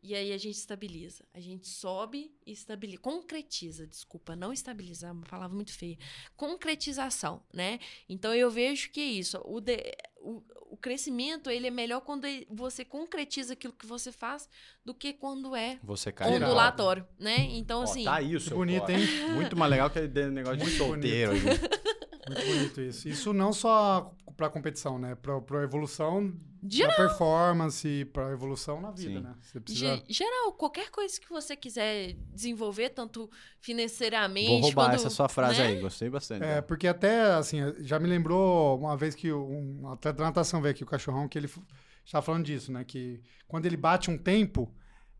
e aí a gente estabiliza. A gente sobe e estabiliza. Concretiza, desculpa, não estabilizar, uma palavra muito feia. Concretização, né? Então eu vejo que é isso. O, de- o, o crescimento, ele é melhor quando você concretiza aquilo que você faz do que quando é Você cai ondulatório, né? Então, Ó, assim... tá aí o Que seu bonito, corte. hein? Muito mais legal que o negócio de Muito solteiro. ali. Muito bonito isso. Isso não só pra competição, né? Pra evolução Geral. da performance, pra evolução na vida, Sim. né? Você precisa... Ge- Geral, qualquer coisa que você quiser desenvolver, tanto financeiramente. Vou roubar quando, essa sua frase né? aí, gostei bastante. É, porque até, assim, já me lembrou uma vez que um atleta da natação veio aqui, o cachorrão, que ele estava falando disso, né? Que quando ele bate um tempo,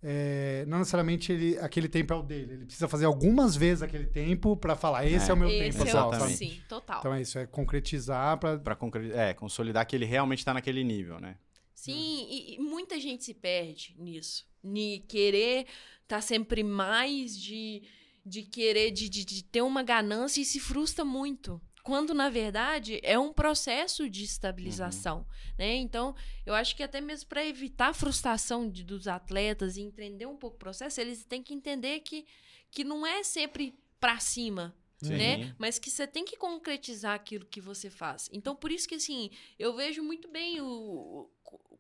é, não necessariamente ele, aquele tempo é o dele. Ele precisa fazer algumas vezes aquele tempo para falar, esse é, É. o meu Esse tempo é? Exatamente. sim, total. Então é isso, é concretizar para Pra concre- é, consolidar que ele realmente tá naquele nível, né? Sim, e, e muita gente se perde nisso. De querer estar sempre mais, de, de querer, de, de, de ter uma ganância e se frustra muito. Quando, na verdade, é um processo de estabilização, né? Então, eu acho que até mesmo para evitar a frustração de- dos atletas e entender um pouco o processo, eles têm que entender que, que não é sempre para cima, Sim. né? Mas que você tem que concretizar aquilo que você faz. Então, por isso que, assim, eu vejo muito bem, o, o-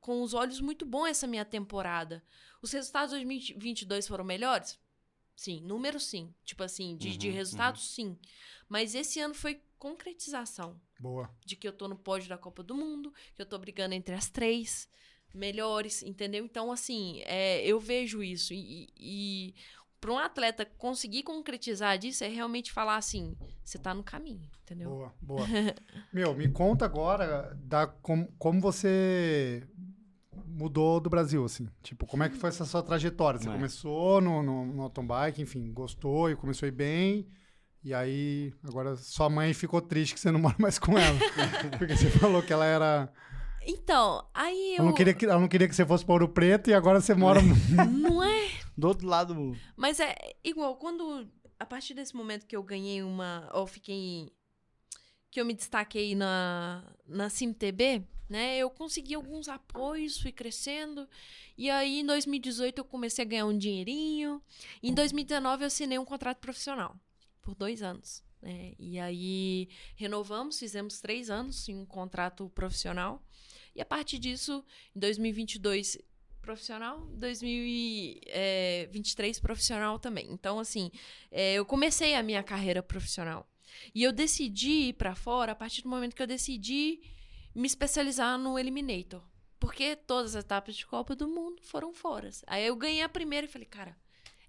com os olhos muito bons essa minha temporada. Os resultados de 2022 foram melhores? Sim. Número, sim. Tipo assim, de, de Uhum, resultados, sim. Mas esse ano foi concretização boa. de que eu tô no pódio da Copa do Mundo, que eu tô brigando entre as três melhores, entendeu? Então, assim, é, eu vejo isso. E, e para um atleta conseguir concretizar disso é realmente falar assim: você tá no caminho, entendeu? Boa, boa. Meu, me conta agora da, como, como você mudou do Brasil, assim. Tipo, como é que foi essa sua trajetória? Você É. começou no, no, no mountain bike, enfim, gostou e começou a ir bem. E aí, agora sua mãe ficou triste que você não mora mais com ela. porque você falou que ela era... Então, aí eu. Ela não, queria que, ela não queria que você fosse para Ouro Preto e agora você mora... Não é. Do outro lado. Mas é igual, quando. A partir desse momento que eu ganhei uma. Ou fiquei. Que eu me destaquei na, na CimTB, né? Eu consegui alguns apoios, fui crescendo. E aí, em 2018, eu comecei a ganhar um dinheirinho. E em 2019, eu assinei um contrato profissional. Por dois anos. Né? E aí, renovamos, fizemos três anos em um contrato profissional. E a partir disso, em 2022, profissional, 2023 profissional também. Então, assim, é, eu comecei a minha carreira profissional. E eu decidi ir pra fora a partir do momento que eu decidi me especializar no Eliminator. Porque todas as etapas de Copa do Mundo foram fora. Aí eu ganhei a primeira e falei, cara,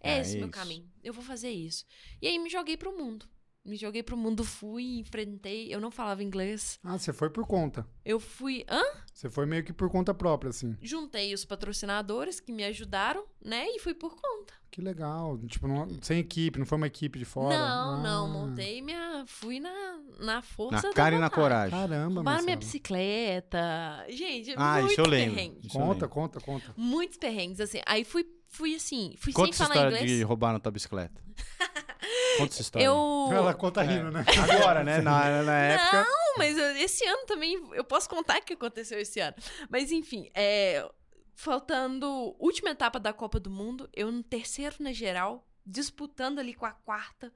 é, É esse meu isso. caminho. Eu vou fazer isso. E aí me joguei pro mundo. Me joguei pro mundo, fui, enfrentei. Eu não falava inglês. Ah, você foi por conta. Eu fui. Hã? Você foi meio que por conta própria, assim. Juntei os patrocinadores que me ajudaram, né? E fui por conta. Que legal. Tipo, não- sem equipe, não foi uma equipe de fora? Não, não, Ah, montei minha. Fui na, na força. Na da cara e na coragem. Caramba, Roubaram minha bicicleta. Gente, Ah, muitos isso eu lembro. perrengues. Isso eu Conta, lembro. conta, conta. Muitos perrengues, assim. Aí fui, fui assim, fui Conta sem essa falar história inglês. de roubar na tua bicicleta. Conta essa história. Eu. Ela conta É. rindo, né? Agora, né? Na, na época. Não, mas eu- esse ano também, eu posso contar o que aconteceu esse ano. Mas enfim, é, faltando última etapa da Copa do Mundo, eu no terceiro na geral, disputando ali com a quarta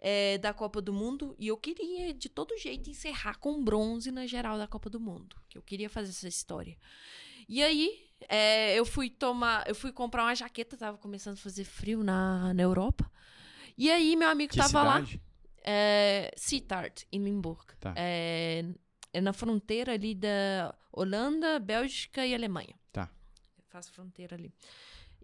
é, da Copa do Mundo, e eu queria de todo jeito encerrar com bronze na geral da Copa do Mundo, que eu queria fazer essa história. E aí, é, eu fui tomar, eu fui comprar uma jaqueta, tava começando a fazer frio na, na Europa. E aí, meu amigo Que tava lá. cidade? É, Sittard, em Limburg. Tá. É, é na fronteira ali da Holanda, Bélgica e Alemanha. Tá. Faz fronteira ali.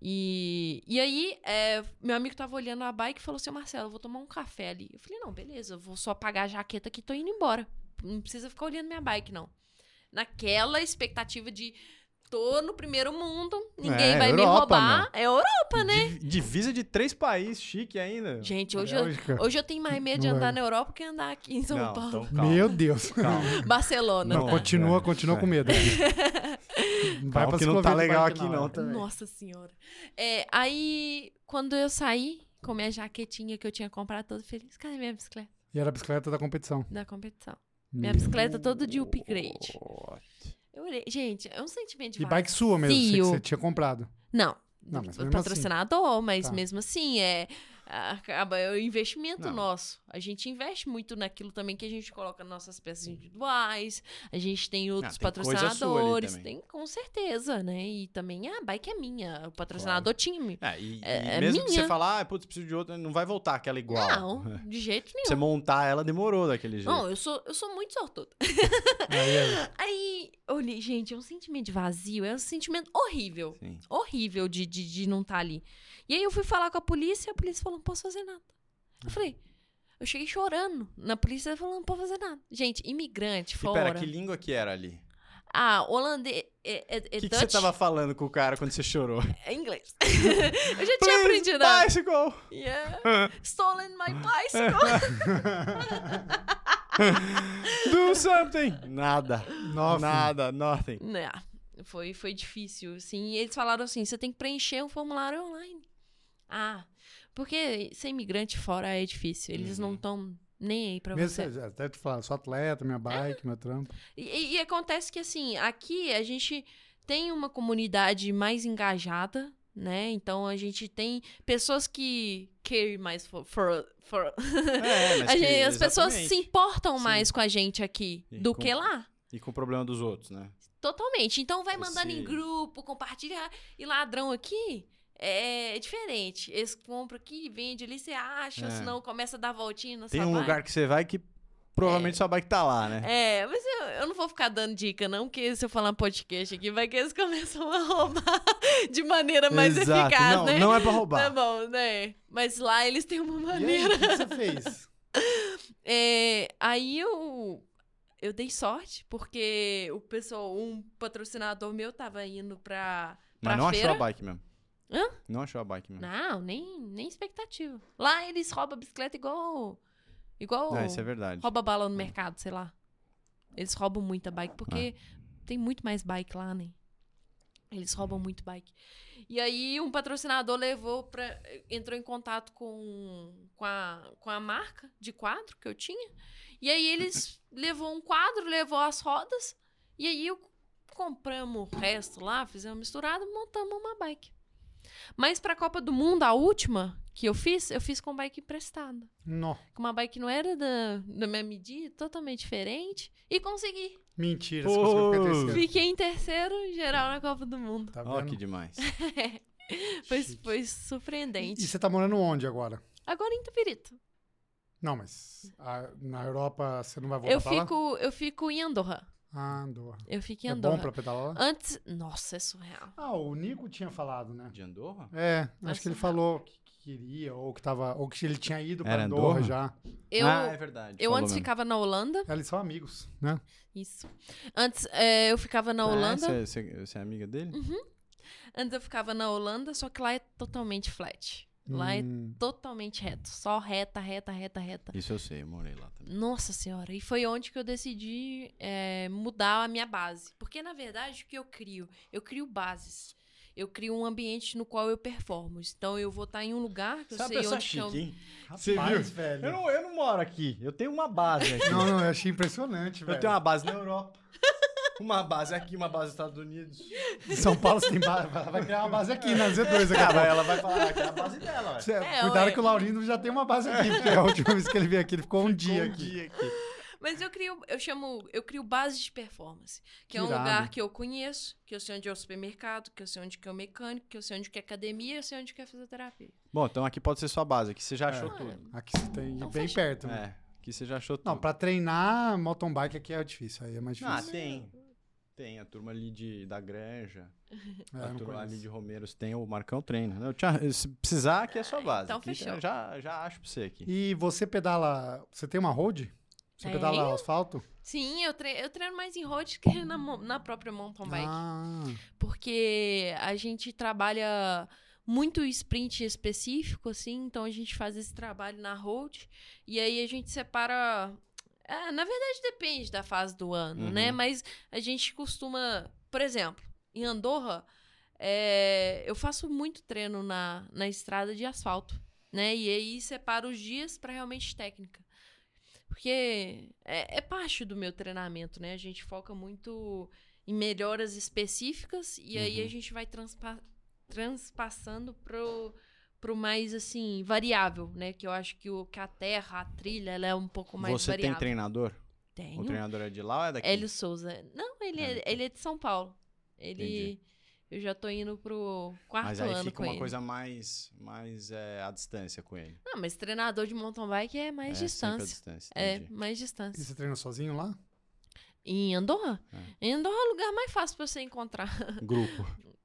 E, e aí, é, meu amigo tava olhando a bike e falou assim, Marcelo, eu vou tomar um café ali. Eu falei, não, beleza, eu vou só pagar a jaqueta que tô indo embora. Não precisa ficar olhando minha bike, não. Naquela expectativa de tô no primeiro mundo, ninguém É, vai me Europa, roubar. É Europa, né? Div- Divisa de três países, chique ainda. Gente, hoje eu, hoje eu tenho mais medo de andar é. na Europa que andar aqui em São Não, Paulo. então. Meu Deus. Calma. Barcelona. Não, tá? continua, É, continua é. com medo. Vai Calma pra que não tá legal aqui não, é. também. Nossa senhora. É, aí, quando eu saí com minha jaquetinha que eu tinha comprado, todo feliz, cadê minha bicicleta E era a bicicleta da competição. da competição? Minha bicicleta toda de upgrade. Eu olhei, gente, é um sentimento de E bike sua mesmo, que você tinha comprado. Não, Não, mas mesmo patrocinador, mas Tá. mesmo assim, é acaba é o investimento Não. nosso. A gente investe muito naquilo também que a gente coloca nossas peças individuais, a gente tem outros tem coisa sua ali patrocinadores, tem com certeza, né? E também a bike é minha, o patrocinador time. É, e, É- e é mesmo que você falar, ah, putz, preciso de outra, não vai voltar aquela igual. Não, de jeito nenhum. Você montar ela demorou daquele jeito. Não, eu sou, eu sou muito sortuda. Aí, aí. Aí, eu olhei, gente, é um sentimento de vazio, é um sentimento horrível. Sim. Horrível de, de, de não estar ali. E aí eu fui falar com a polícia e a polícia falou, não posso fazer nada. Eu falei, eu cheguei chorando na polícia falando, não posso fazer nada. Gente, imigrante E fora. pera, que língua que era ali? Ah, holandês. É, é, é O que, você tava falando com o cara quando você chorou? é inglês. eu já tinha aprendido. Bicycle! Yeah. Stolen my bicycle. Do something! Nada. Nossa. Nada, nothing. Né, foi, foi difícil, assim. E eles falaram assim, você tem que preencher um formulário online. Ah, porque ser imigrante fora é difícil. Eles não estão nem aí pra Mesmo você. até tu falar, sou atleta, minha bike, meu trampo. E, e- acontece que, assim, aqui a gente tem uma comunidade mais engajada, né? Então a gente tem pessoas que care mais for. for, for- É, mas A que- gente- as pessoas se importam Sim. mais com a gente aqui E do com- que lá. E com o problema dos outros, né? Totalmente. Então vai mandando em Esse- grupo, compartilha. E ladrão aqui é diferente. Eles compram aqui, vende ali, você acha, É. senão começa a dar voltinha na Tem um bike. lugar que você vai que provavelmente sua bike tá lá, né? É, mas eu, eu não vou ficar dando dica, não, porque se eu falar um podcast aqui, vai que eles começam a roubar de maneira mais Exato. eficaz, não, né? não é pra Tá roubar. bom, né? Mas lá eles têm uma E aí, maneira. o que você fez? É, aí eu eu dei sorte, porque o pessoal, um patrocinador meu tava indo pra, pra Mas não feira. achou a bike mesmo. Hã? Não achou a bike mesmo. Não, nem, nem expectativa. Lá eles roubam bicicleta igual. Igual. Não, isso é verdade. rouba bala no mercado, sei lá. Eles roubam muita bike, porque tem muito mais bike lá, né? Eles roubam muito bike. E aí um patrocinador levou pra. entrou em contato com, com, a, com a marca de quadro que eu tinha. E aí eles levou um quadro, levou as rodas. E aí eu compramos o resto lá, fizemos misturado, montamos uma bike. Mas pra Copa do Mundo, a última que eu fiz, eu fiz com bike emprestada com uma bike que não era da, da minha medida, totalmente diferente, e consegui. Mentira, Pô. você conseguiu ficar terceiro. Fiquei em terceiro geral na Copa do Mundo. Tá Ó, vendo? que demais. Foi, foi E, surpreendente. e você tá morando onde agora? Agora em Tupirito. Não, mas a- na Europa você não vai voltar Eu pra lá? fico, eu fico em Andorra. Ah, Andorra. Eu fico em É Andorra. bom pra pedalar lá? Antes. Nossa, é surreal. Ah, o Nico tinha falado, né? De Andorra? É, acho Nossa. que ele falou que queria, ou que tava. Ou que ele tinha ido pra Era Andorra, Andorra? já. Eu, ah, é verdade. eu antes mesmo. ficava na Holanda. Eles são amigos, né? Isso. Antes é, eu ficava na Ah, Holanda. Você, você- você é amiga dele? Antes eu ficava na Holanda, só que lá é totalmente flat. Lá é Hum, totalmente reto. Só reta, reta, reta, reta. Isso eu sei, eu morei lá também. Nossa senhora, e foi onde que eu decidi é, mudar a minha base. Porque, na verdade, o que eu crio? Eu crio bases. eu crio um ambiente no qual eu performo. Então eu vou estar em um lugar que eu é uma sei onde que eu... chique, hein? Rapaz, Você viu? velho. Eu não, eu não moro aqui. Eu tenho uma base aqui. Não, não, eu achei impressionante, velho. eu tenho uma base na Europa. Uma base aqui, uma base nos Estados Unidos. Em São Paulo tem base. Ela vai criar uma base aqui na Z2 daqui a Ah, pouco. mas ela vai falar que é a base dela, ué. Cê- É, Cuidado ué. que o Laurindo já tem uma base aqui, porque a última vez que ele veio aqui, ele ficou um dia Um aqui. dia aqui. Mas eu crio, eu chamo, eu crio base de performance, que, Que é um irado. lugar que eu conheço, que eu sei onde é o supermercado, que eu sei onde que é o mecânico, que eu sei onde que é academia, eu sei onde que é a fisioterapia. Bom, então aqui pode ser sua base. Aqui você já É. achou Ah, tudo. Aqui você tem Então bem perto. né? É, aqui você já achou tudo. Não, pra treinar mountain bike aqui é difícil, aí é mais Ah, difícil. tem. Tem a turma ali de, da Granja, É, a não turma ali conheço. de Romeiros tem o Marcão treina. Eu tinha- se precisar, aqui é sua base. então Aqui fechou. Já, já acho pra você aqui. E você pedala. Você tem uma road? Você Tenho. pedala asfalto? Sim, eu treino, eu treino mais em road que na, na própria mountain bike. Ah, Porque a gente trabalha muito sprint específico, assim, então a gente faz esse trabalho na road. E aí a gente separa. Ah, na verdade, depende da fase do ano, Uhum. né? Mas a gente costuma. Por exemplo, em Andorra, é, eu faço muito treino na, na estrada de asfalto, né? E aí separo os dias para realmente técnica. Porque é, é parte do meu treinamento, né? A gente foca muito em melhoras específicas e aí Uhum. a gente vai transpa transpassando pro, pro mais, assim, variável, né? Que eu acho que, o, que a terra, a trilha, ela é um pouco mais você variável. tem treinador? Tenho. O treinador é de lá ou é daqui? Hélio Souza. Não, ele é, Hélio. ele é de São Paulo. Ele... Entendi. Eu já tô indo pro quarto Mas aí ano fica com uma ele. coisa mais, mais é, à distância com ele. Não, mas treinador de mountain bike é mais é, distância. distância. É, mais e distância. você treina sozinho lá? Em Andorra? É. Em Andorra é o lugar mais fácil pra você encontrar Grupo.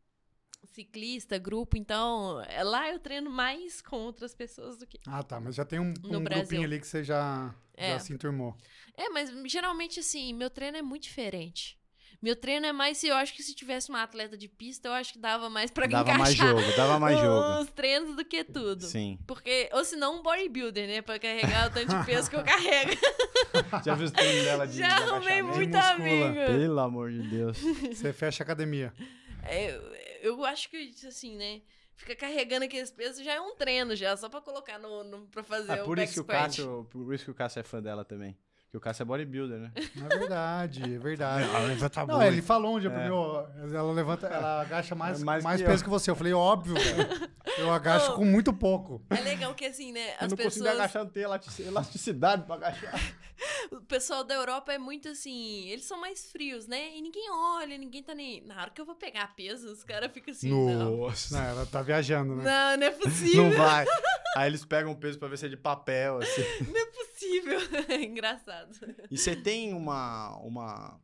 ciclista, grupo. Então, é- lá eu treino mais com outras pessoas do que. Ah, tá. Mas já tem um, um grupinho ali que você já, É. já se enturmou. É, mas geralmente, assim, meu treino é muito diferente. Meu treino é mais se eu acho que se tivesse uma atleta de pista, eu acho que dava mais pra Dava encaixar mais jogo, dava mais jogo. os treinos do que tudo. Sim. Porque, ou se não, um bodybuilder, né? Pra carregar o tanto de peso que eu carrego. Já viu os treinos dela de Já arrumei muito muscula. amigo. Pelo amor de Deus. Você fecha a academia. É, Eu, eu acho que, assim, né? Fica carregando aqueles pesos já é um treino, já, só pra colocar no, no pra fazer É o por isso, que o. Cássio, por isso que o Cássio é fã dela também. Porque o Cássio é bodybuilder, né? É verdade, é verdade. levanta Não, ele falou um dia pra É. mim, ó, ela levanta, ela agacha mais, É mais, mais que peso eu. que você. Eu falei, óbvio, velho. Eu agacho Ô. com muito pouco. É legal que, assim, né? Eu As não consigo pessoas. agachar, não tenho elati- elasticidade pra agachar. O pessoal da Europa é muito assim. Eles são mais frios, né? E ninguém olha, ninguém tá nem. Na hora que eu vou pegar peso, os caras ficam assim. Não. Nossa. Não, ela tá viajando, né? Não, não é possível. Não vai. Aí eles pegam o peso pra ver se é de papel, assim. Não é possível. Engraçado. E você tem uma. uma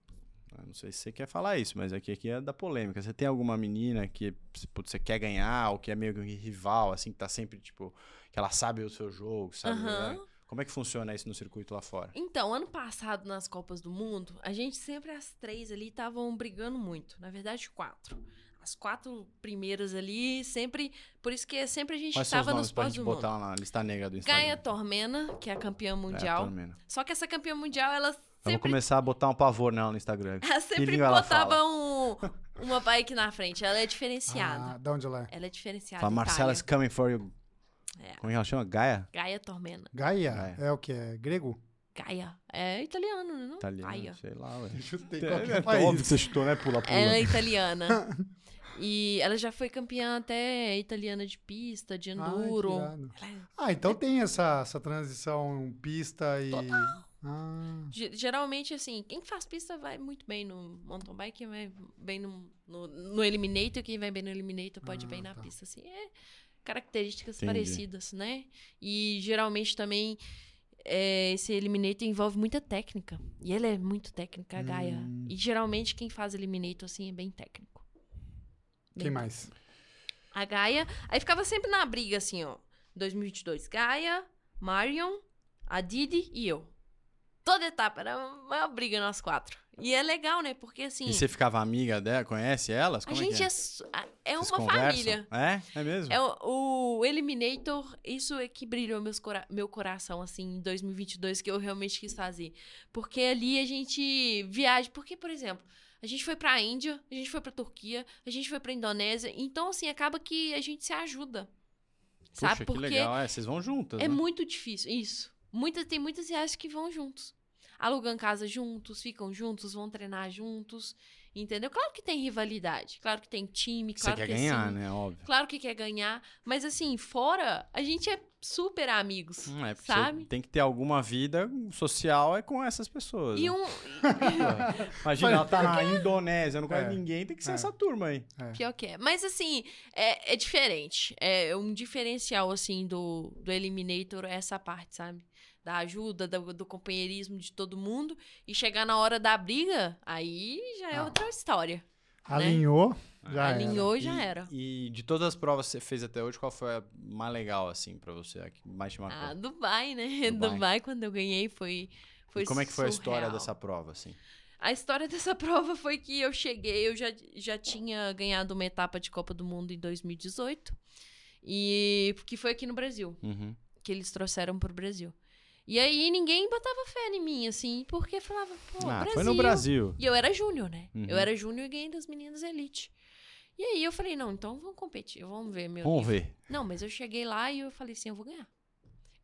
eu não sei se você quer falar isso, mas aqui, aqui é da polêmica. Você tem alguma menina que putz, você quer ganhar, ou que é meio que rival, assim, que tá sempre, tipo, que ela sabe o seu jogo, sabe? Aham. né? Como é que funciona isso no circuito lá fora? Então, ano passado, nas Copas do Mundo, a gente sempre, as três ali, estavam brigando muito. Na verdade, quatro. As quatro primeiras ali, sempre. Por isso que sempre a gente estava nos pós do mundo. botar lá na lista negra do Instagram? Gaia Tormena, que é a campeã É, mundial. Tormenta. Só que essa campeã mundial, ela Vamos sempre começar a botar um pavor nela no Instagram. Ela sempre ela botava fala? um, uma bike na frente. Ela é diferenciada. Ah, da onde ela é? Ela é diferenciada. Fala, Marcela is coming for you. É. Como é que ela chama? Gaia? Gaia Tormena. Gaia? Gaia. É o que? É grego? Gaia. É italiano, não? Italiana, Gaia. sei lá, ué. Chutei É, qualquer é país. óbvio que você chutou, né? Pula, pula. Ela é italiana. e ela já foi campeã até italiana de pista, de enduro. é- Ah, então tem essa, essa transição pista e... Ah, ge- geralmente, assim, quem faz pista vai muito bem no mountain bike, quem vai bem no, no, no Eliminator, quem vai bem no Eliminator pode Ah, bem na tá. pista, assim, é características Entendi. parecidas, né? E geralmente também é, esse Eliminator envolve muita técnica, e ela é muito técnica, a Gaia. Hum. E geralmente quem faz Eliminator, assim, é bem técnico. Bem quem mais? a Gaia. Aí ficava sempre na briga, assim, ó. 2022, Gaia, Marion, a Didi e eu. Toda etapa era uma briga nós quatro. E é legal, né? Porque, assim, E você ficava amiga dela? Conhece elas? a Como gente é, é, é Vocês uma conversam? família. É? É mesmo? É o, o Eliminator, isso é que brilhou meus cora meu coração, assim, em 2022, que eu realmente quis fazer. Porque ali a gente viaja. Porque, por exemplo, a gente foi pra Índia, a gente foi pra Turquia, a gente foi pra Indonésia. Então, assim, acaba que a gente se ajuda. Sabe? Puxa, que Porque legal. É, vocês vão juntas, é né? muito difícil. Isso. Muita, tem muitas viagens que vão juntos. Alugam casa juntos, ficam juntos, vão treinar juntos. Entendeu? Claro que tem rivalidade. Claro que tem time. Você Claro quer que ganhar, assim, né? Óbvio. Claro que quer ganhar. Mas assim, fora, a gente é super amigos. Hum, É, sabe? você tem que ter alguma vida social é com essas pessoas. E né? um. Imagina, ela tá na Indonésia, não conhece É. ninguém, tem que ser É. essa turma aí. Pior que é. Mas assim, é, é diferente. É um diferencial, assim, do, do Eliminator, é essa parte, sabe? Da ajuda, do, do companheirismo de todo mundo. E chegar na hora da briga, aí já é Ah. outra história. Alinhou, já era. Alinhou e já e, era. E de todas as provas que você fez até hoje, qual foi a mais legal, assim, pra você? A que mais te marcou? Ah, Dubai, né? Dubai. Dubai, quando eu ganhei, foi. foi e como é que foi a história surreal. dessa prova, assim? A história dessa prova foi que eu cheguei, eu já, já tinha ganhado uma etapa de Copa do Mundo em 2018. E que foi aqui no Brasil, Uhum. que eles trouxeram pro Brasil. E aí ninguém botava fé em mim, assim, porque falava, pô, ah, Brasil. foi no Brasil. E eu era júnior, né? Uhum. Eu era júnior e ganhei das meninas elite. E aí eu falei, não, então vamos competir, vamos ver meu Vamos nível. ver. Não, mas eu cheguei lá e eu falei assim, eu vou ganhar.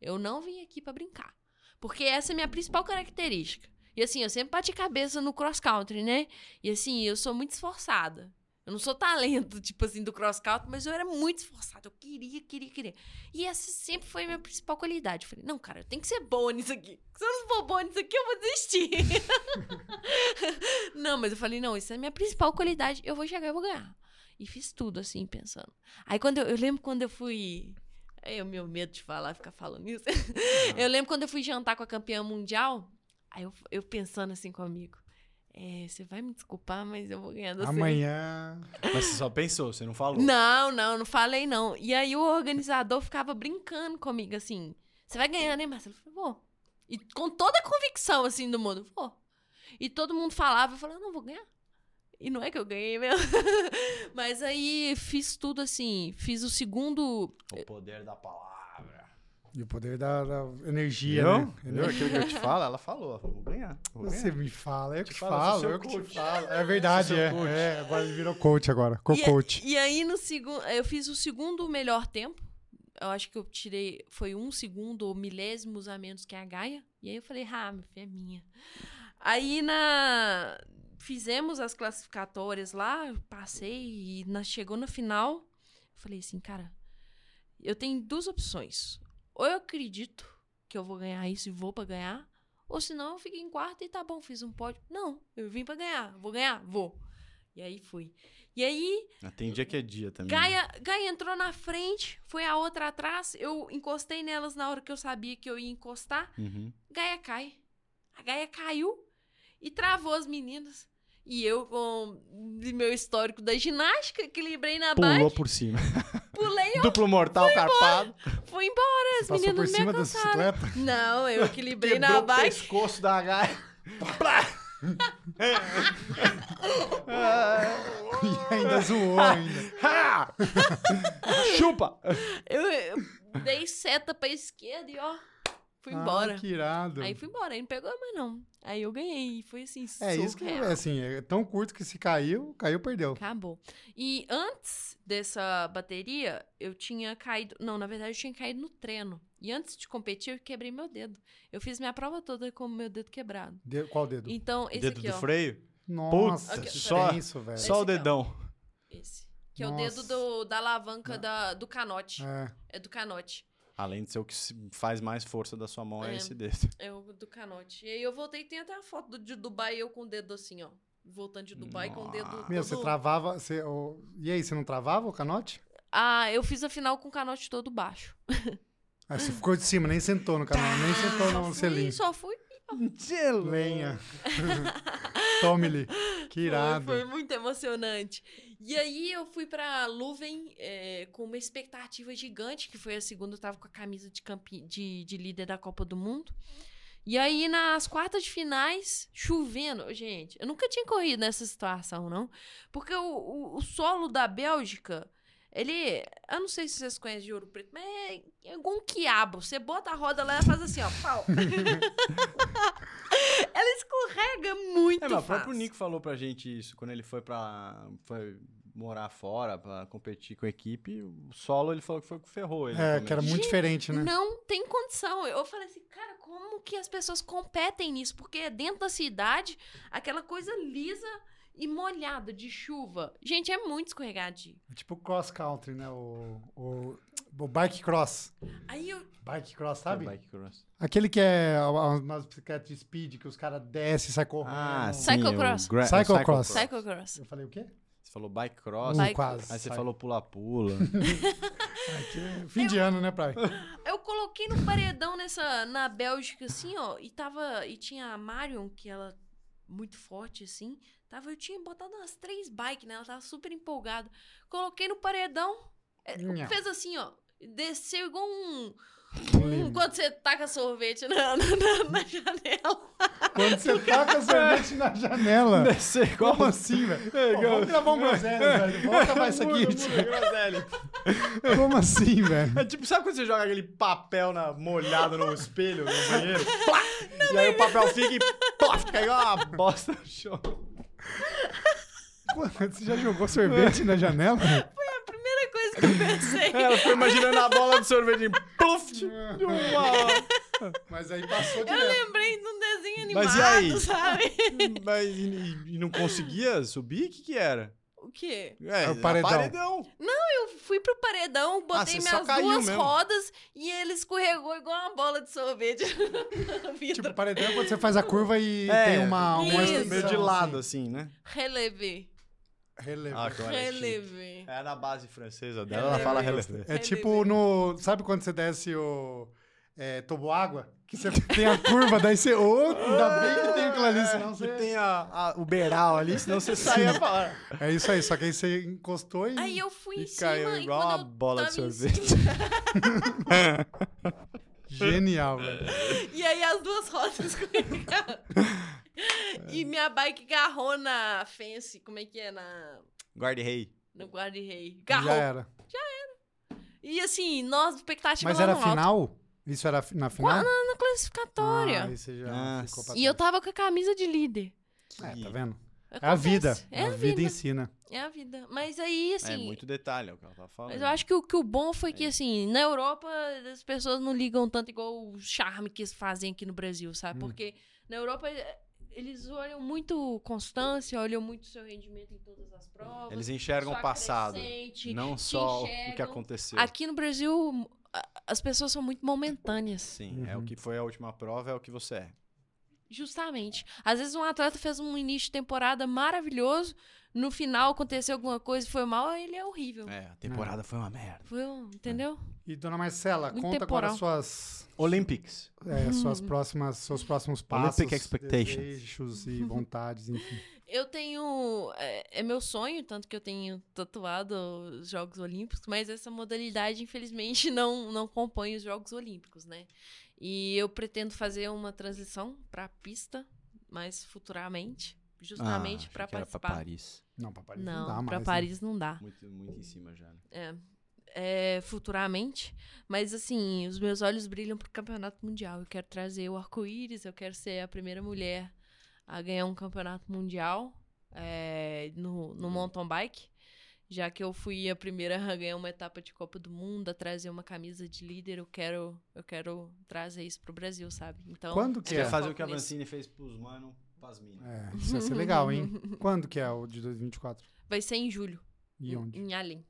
Eu não vim aqui pra brincar. Porque essa é a minha principal característica. E assim, eu sempre bati cabeça no cross country, né? E assim, eu sou muito esforçada. Eu não sou talento, tipo assim, do cross country, mas eu era muito esforçada. Eu queria, queria, queria. E essa sempre foi a minha principal qualidade. Eu falei, não, cara, eu tenho que ser boa nisso aqui. Se eu não for boa nisso aqui, eu vou desistir. não, mas eu falei, não, isso é a minha principal qualidade. Eu vou chegar e vou ganhar. E fiz tudo assim, pensando. Aí quando eu, eu lembro quando eu fui. É o meu medo de falar, ficar falando isso. eu lembro quando eu fui jantar com a campeã mundial. Aí eu, eu pensando assim comigo. É, você vai me desculpar, mas eu vou ganhar da. Amanhã. Mas você só pensou, você não falou. Não, não, não falei não. E aí o organizador ficava brincando comigo assim. Você vai ganhar, né, Marcelo? Eu falei, vou. E com toda a convicção, assim, do mundo, vou. E todo mundo falava, eu falava, não, vou ganhar. E não é que eu ganhei mesmo. Mas aí fiz tudo assim. Fiz o segundo. O poder da palavra. E o poder da, da energia, Viu? né? Viu? Aquilo que eu te falo, ela falou. ela falou, Vou ganhar. Vou Você ganhar. me fala, eu que te falo, eu falo, eu que te coach. falo. É verdade, é. coach. é. Agora ele virou coach agora, E, co-coach. e aí no segundo. Eu fiz o segundo melhor tempo. Eu acho que eu tirei. Foi um segundo ou milésimos a menos que a Gaia. E aí eu falei, ah, minha filha é minha. Aí na. Fizemos as classificatórias lá, eu passei e na, chegou na final. Eu falei assim, cara, eu tenho duas opções. Ou eu acredito que eu vou ganhar isso e vou pra ganhar, ou senão eu fico em quarto e tá bom, fiz um pódio. Não, eu vim pra ganhar, vou ganhar, vou. E aí fui. E aí, Ah, Tem dia que é dia também. Gaia, Gaia entrou na frente, foi a outra atrás. Eu encostei nelas na hora que eu sabia que eu ia encostar. Uhum. Gaia cai. A Gaia caiu e travou as meninas. E eu, com o meu histórico da ginástica, equilibrei na Pulou bike, por cima. pulei Duplo mortal carpado. e fui embora. As Passou meninas por me cima da alcançaram. bicicleta. Não, eu equilibrei na o bike. pescoço da Gaia. E ainda zoou ainda. Chupa! Eu, eu dei seta pra esquerda e ó, fui embora. Ah, que irado. Aí fui embora, aí não pegou mais não. Aí eu ganhei, foi assim, É isso que, surreal. assim, é tão curto que se caiu, caiu, perdeu. Acabou. E antes dessa bateria, eu tinha caído. Não, na verdade, eu tinha caído no treino. E antes de competir, eu quebrei meu dedo. Eu fiz minha prova toda com o meu dedo quebrado. De- qual dedo? Então, esse Dedo aqui, do ó. freio? Nossa, Aqui, que só- tenso, velho. Só o aqui, ó. dedão. Esse. Que é o Nossa. dedo do, da alavanca da, do canote. É. É do canote. Além de ser o que faz mais força da sua mão, é, É. esse dedo. É o do canote. E aí eu voltei, tem até a foto do, de Dubai, eu com o dedo assim, ó. Voltando de Dubai com o dedo. Nossa. Meu, todo- você travava. Você, ô, E aí, você não travava o canote? Ah, eu fiz a final com o canote todo baixo. Aí você ficou de cima, nem sentou no canal, nem sentou Só no fui, selim. só fui. Lenha. Tome-lhe. Que irado. Foi, foi muito emocionante. E aí eu fui pra Luven é, com uma expectativa gigante, que foi a segunda, eu tava com a camisa de, campe... de, de líder da Copa do Mundo. E aí, nas quartas de finais, chovendo. Gente, eu nunca tinha corrido nessa situação, não. Porque o, o, o solo da Bélgica Ele. Eu não sei se vocês conhecem de ouro preto, mas é é igual um quiabo. Você bota a roda lá e faz assim, ó. Pau. Ela escorrega muito. É, mas o próprio Nico falou pra gente isso quando ele foi pra. Foi morar fora pra competir com a equipe. O solo ele falou que foi o que ferrou ele. É, que era muito Gente, diferente, né? Não tem condição. Eu falei assim, cara, como que as pessoas competem nisso? Porque dentro da cidade, aquela coisa lisa e molhada de chuva. Gente, é muito escorregadio. É tipo cross country, né? O, o, o bike cross. Aí eu. Bike cross, Sabe? sabe? Bike cross. Aquele que é umas bicicletas de speed que os caras descem e saem correndo. Ah, sim. Cyclocross. gra- Cyclocross. Cyclocross. Eu falei o quê? Você falou bike cross. Uh, Bike quase. Aí você Sai- falou pula-pula. Aqui é fim de ano, né, Praia? Eu coloquei no paredão nessa, na Bélgica, assim, ó, e tava. E tinha a Marion, que ela muito forte, assim. Tava, eu tinha botado umas três bikes, né? Ela tava super empolgada. Coloquei no paredão, é, Nha. fez assim, ó. Desceu igual um. Um quando você taca sorvete na, na, na- na janela. Quando você taca sorvete na janela. Descer igual Como assim, velho? Pô, igual- Vamos gravar um groselha, velho. Vamos acabar isso aqui. Muda, groselha. Como assim, velho? É tipo, sabe quando você joga aquele papel na, molhado no espelho, no banheiro? Plá! e aí o papel fica e plof, cai igual uma bosta no chão. Pô, Você já jogou sorvete na janela? A primeira coisa que eu pensei. Ela ficou imaginando a bola de sorvete e pluf, de uma... Mas aí passou Eu direto. lembrei de um desenho animado, Mas e aí? sabe? Mas e, e- e não conseguia subir? O que que era? O quê? É, o paredão. paredão. Eu fui pro paredão, botei Ah, minhas duas mesmo. rodas e ele escorregou igual uma bola de sorvete. Tipo, paredão é quando você faz a curva e É, tem uma, extensão, Meio de lado, assim. né? Relevé. Relevo. Ah, é. Relevé. É na base francesa dela, ela fala relevé. É tipo no. Sabe quando você desce o. É, toboágua? Que você tem a curva, daí você. Ô, ainda bem que tem aquilo ali, senão Que você. tem a, a- o beiral ali, senão você saia lá. É isso aí, só que aí você encostou e. Aí eu fui E em cima caiu igual uma bola de sorvete. Genial, velho. E aí as duas rodas escorregaram. E minha bike garrou na fence, como é que é? Na, Guarda-rei. no guarda-rei. Já Garrou. era. E assim, nós, expectativa Mas lá era no alto. final? Isso era na final? Na classificatória. Ah, aí você já Ah, ficou pra e eu tava com a camisa de líder. É, tá vendo? É Acontece. a vida. É a vida vida. ensina. É a vida. Mas aí, assim. é muito detalhe, é o que ela tá falando. Mas eu acho que o, que o bom foi que, É. assim, na Europa as pessoas não ligam tanto igual o charme que eles fazem aqui no Brasil, sabe? Hum. Porque na Europa eles olham muito constância, olham muito seu rendimento em todas as provas. Eles enxergam o passado, crescente, não só o que aconteceu. Aqui no Brasil, as pessoas são muito momentâneas. Sim, é Uhum. o que foi a última prova, é o que você é. Justamente. Às vezes um atleta fez um início de temporada maravilhoso, no final aconteceu alguma coisa e foi mal, ele é horrível. É, a temporada foi uma merda. Foi, um- entendeu? E dona Marcela, Muito conta temporal. agora suas, Olympics. é, suas próximas, seus próximos passos, Olympic expectations. desejos e vontades, enfim. Eu tenho. É, é meu sonho, tanto que eu tenho tatuado os Jogos Olímpicos, mas essa modalidade, infelizmente, não, não compõe os Jogos Olímpicos, né? E eu pretendo fazer uma transição para pista mais futuramente, justamente Ah, para era pra participar. Paris. Não, pra Paris não, Não, dá mais. para né? Paris não dá. Muito, muito em cima já. né? É, é, futuramente. Mas assim, os meus olhos brilham pro campeonato mundial. Eu quero trazer o arco-íris, eu quero ser a primeira mulher a ganhar um campeonato mundial é, no, no mountain bike. Já que eu fui a primeira a ganhar uma etapa de Copa do Mundo, a trazer uma camisa de líder, eu quero, eu quero trazer isso pro Brasil, sabe? Então, Quando que Você é? quer fazer o que a. Vancini fez pros mano, É, isso vai ser legal, hein? Quando que é o de 2024? vai ser em julho, E em, onde? em Allen.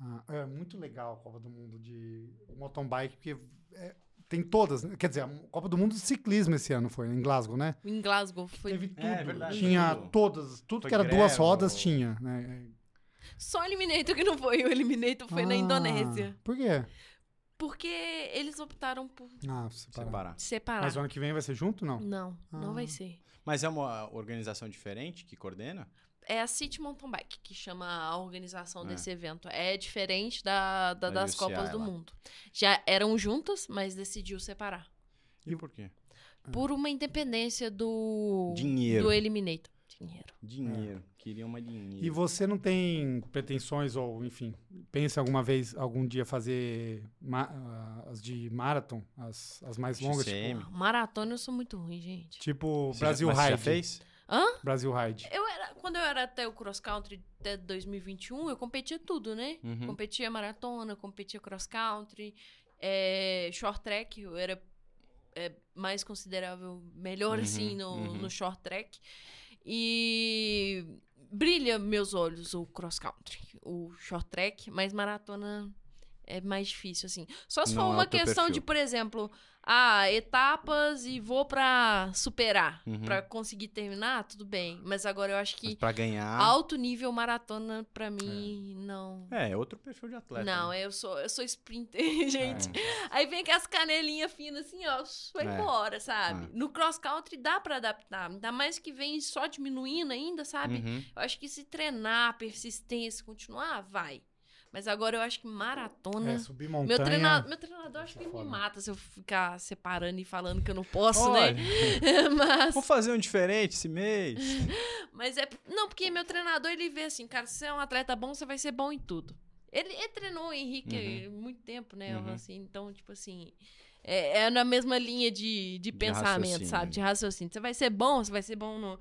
Ah, é muito legal a Copa do Mundo de mountain bike, porque é, tem todas. né? Quer dizer, a Copa do Mundo de ciclismo esse ano foi, em Glasgow, né? Em Glasgow. Foi Teve tudo. É, verdade, tinha tudo. todas, tudo Foi que era duas rodas ou- tinha, né? só o Eliminator que não foi. O Eliminator foi na Ah, Indonésia. Por quê? Porque eles optaram por Ah, separar. Separar. separar. Mas o ano que vem vai ser junto, não? Não, não Ah. vai ser. Mas é uma organização diferente que coordena? É a City Mountain Bike que chama a organização É. desse evento. É diferente da, da- Da das UCI Copas do. Mundo. Já eram juntas, mas decidiu separar. E por quê? Por uma independência do, Dinheiro. do Eliminator. Dinheiro. Dinheiro. Queria uma dinheiro. E você não tem pretensões ou, enfim, pensa alguma vez, algum dia fazer ma- ah, as de marathon, as, as mais longas, XCM. tipo, Maratona eu sou muito ruim, gente. tipo Você Brasil já, mas você Ride. já fez? Hã? Brasil Ride. Eu era, quando eu era até o cross country até 2021, eu competia tudo, né? Uhum. Competia maratona, competia cross country, é, short track, eu era é, mais considerável, melhor Uhum, assim no, uhum. no short track. E brilha meus olhos o cross country, o short track, mas maratona é mais difícil assim. Só se for é uma teu questão perfil. de, por exemplo, ah, etapas e vou pra superar, Uhum. pra conseguir terminar, tudo bem. Mas agora eu acho que pra ganhar. alto nível maratona pra mim não. É, é outro perfil de atleta. Não, né? eu sou eu sou sprinter, gente. Aí vem com as canelinhas finas assim, ó, vai É. embora, sabe? É. No cross country dá pra adaptar, ainda mais que vem só diminuindo ainda, sabe? Uhum. Eu acho que se treinar, persistência, continuar, vai. Mas agora eu acho que maratona. É, subir meu, montanha. treinador, meu treinador acho que é ele me mata se eu ficar separando e falando que eu não posso, Olha, né? Mas. Vamos fazer um diferente esse mês. Mas é. Não, porque meu treinador, ele vê assim, cara, se você é um atleta bom, você vai ser bom em tudo. Ele, ele treinou o Henrique muito tempo, né? Uhum. Assim, então, tipo assim. É, é na mesma linha de, de pensamento, raciocínio. sabe? De raciocínio. Você vai ser bom, você vai ser bom no,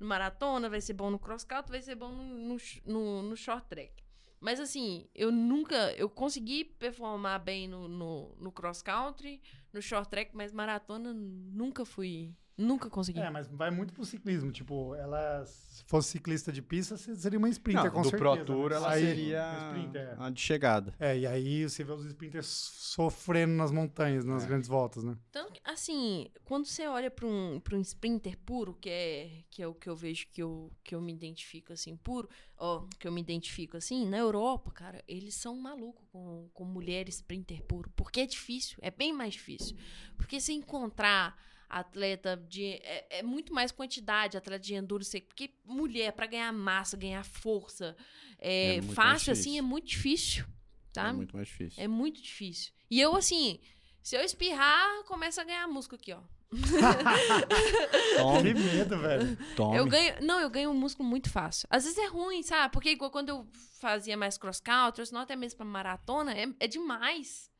no maratona, vai ser bom no cross country, vai ser bom no, no, no short track. Mas assim, eu nunca. Eu consegui performar bem no, no, no cross country, no short track, mas maratona nunca fui. Nunca consegui. É, mas vai muito pro ciclismo. Tipo, ela, se fosse ciclista de pista, você seria uma sprinter, Não, com do certeza. Pro Tour né? ela Aí, seria sprinter, é. a de chegada. É, e aí você vê os sprinters sofrendo nas montanhas, nas É. grandes voltas, né? Tanto que, assim, quando você olha pra um, pra um sprinter puro, que é, que é o que eu vejo que eu, que eu me identifico, assim, puro, ó, que eu me identifico, assim, na Europa, cara, eles são malucos com, com mulher sprinter puro, porque é difícil, é bem mais difícil. Porque se encontrar atleta de... É, é muito mais quantidade, atleta de endurance, porque mulher, pra ganhar massa, ganhar força, é, É fácil, assim, é muito difícil, tá? É muito mais difícil. É muito difícil. E eu, assim, se eu espirrar, começa a ganhar músculo aqui, ó. Tome, medo, velho. tome. Eu ganho. Não, eu ganho um músculo muito fácil. Às vezes é ruim, sabe? Porque igual quando eu fazia mais cross-country, ou senão até mesmo pra maratona, é, é demais.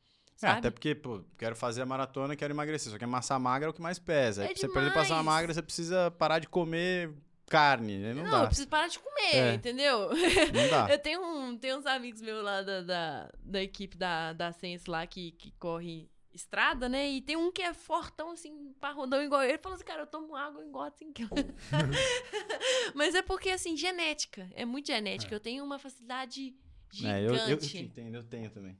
É, até porque, pô, quero fazer a maratona, quero emagrecer. Só que a massa magra é o que mais pesa. É pra você perder massa magra, você precisa parar de comer carne. né? Não, não, dá. eu preciso parar de comer, É. entendeu? Não dá. Eu tenho, um, tenho uns amigos meus lá da, da, da equipe da, da Sense lá que, que corre estrada, né? E tem um que é fortão, assim, parrudão igual eu. Ele falou assim, cara, eu tomo água igual assim que eu... Mas é porque, assim, genética. É muito genética. Eu tenho uma facilidade É, eu, gigante. eu, eu te entendo, eu tenho também.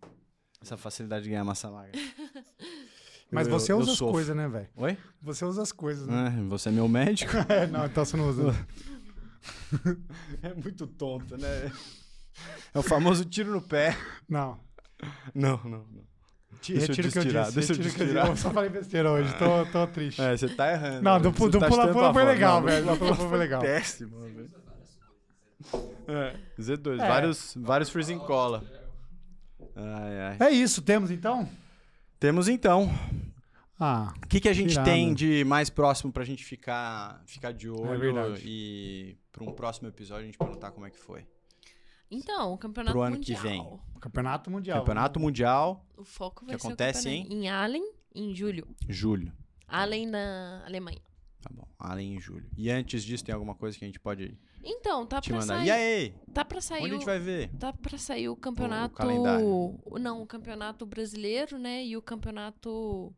Essa facilidade de ganhar massa magra. Mas Eu- você eu usa as coisas, né, velho? Oi? Você usa as coisas, né? Ah, você é meu médico? É, não, então você não usa. É muito tonto, né? É o famoso tiro no pé. Não. Não, não, não. Deixa eu retiro o que eu disse. deixa eu disse. Eu só falei besteira hoje, tô, tô triste. É, você tá errando. Não, do, Você do tá pula chutando pula pra foi legal, velho. do Do pula pula foi legal. Péssimo, velho. É, Z2, É. vários, vários freezing cola. Ai, ai. É isso, temos então? Temos então. Ah, O que, que a gente tem de mais próximo pra gente ficar, ficar de olho É verdade. e pra um próximo episódio a gente perguntar como é que foi. Então, o campeonato Pro ano mundial. que vem. campeonato mundial. Campeonato Mundial, O foco vai Que ser acontece o campeonato em Allen, em julho. julho. Allen na Alemanha. Tá bom, além em julho. E antes disso, tem alguma coisa que a gente pode Então, tá te pra mandar? sair. E aí? Tá pra sair. Onde a o- gente vai ver? Tá pra sair o campeonato. calendário. o- Não, o campeonato brasileiro, né? E o campeonato.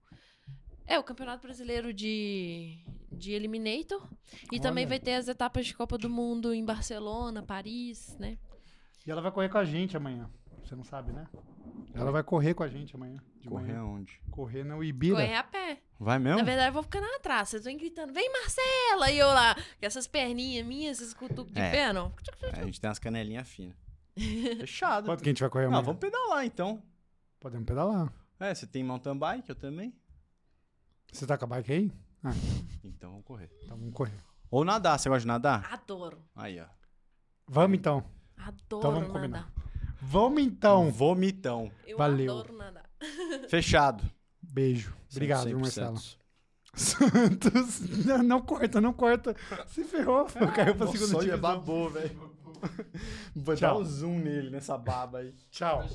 É, o campeonato brasileiro de, de Eliminator. E Olha. também vai ter as etapas de Copa do Mundo em Barcelona, Paris, né? E ela vai correr com a gente amanhã. Você não sabe, né? Ela vai correr com a gente amanhã. De Correr manhã. aonde? Correr no Ibira. Correr a pé. Vai mesmo? Na verdade, eu vou ficando lá atrás. Vocês vão gritando, vem Marcela! E eu lá, com essas perninhas minhas, esses cutucos de É. pé, não. É, a gente tem umas canelinhas finas. Fechado. Quanto que a gente vai correr amanhã? Não, vamos pedalar então. Podemos pedalar. É, você tem mountain bike, eu também. Você tá com a bike aí? Então vamos correr. Então vamos correr. Ou nadar, você gosta de nadar? Adoro. Aí, ó. Vamos então. Adoro Então vamos nadar. combinar. Vamos então. Vomitão. Eu Valeu. adoro nadar. Fechado. Beijo. Obrigado, viu, 100%. Marcelo. Santos. Não, não corta, não corta. Se ferrou, caiu pra segunda divisão. babou, velho. Vou dar Tchau. um zoom nele, nessa baba aí. Tchau.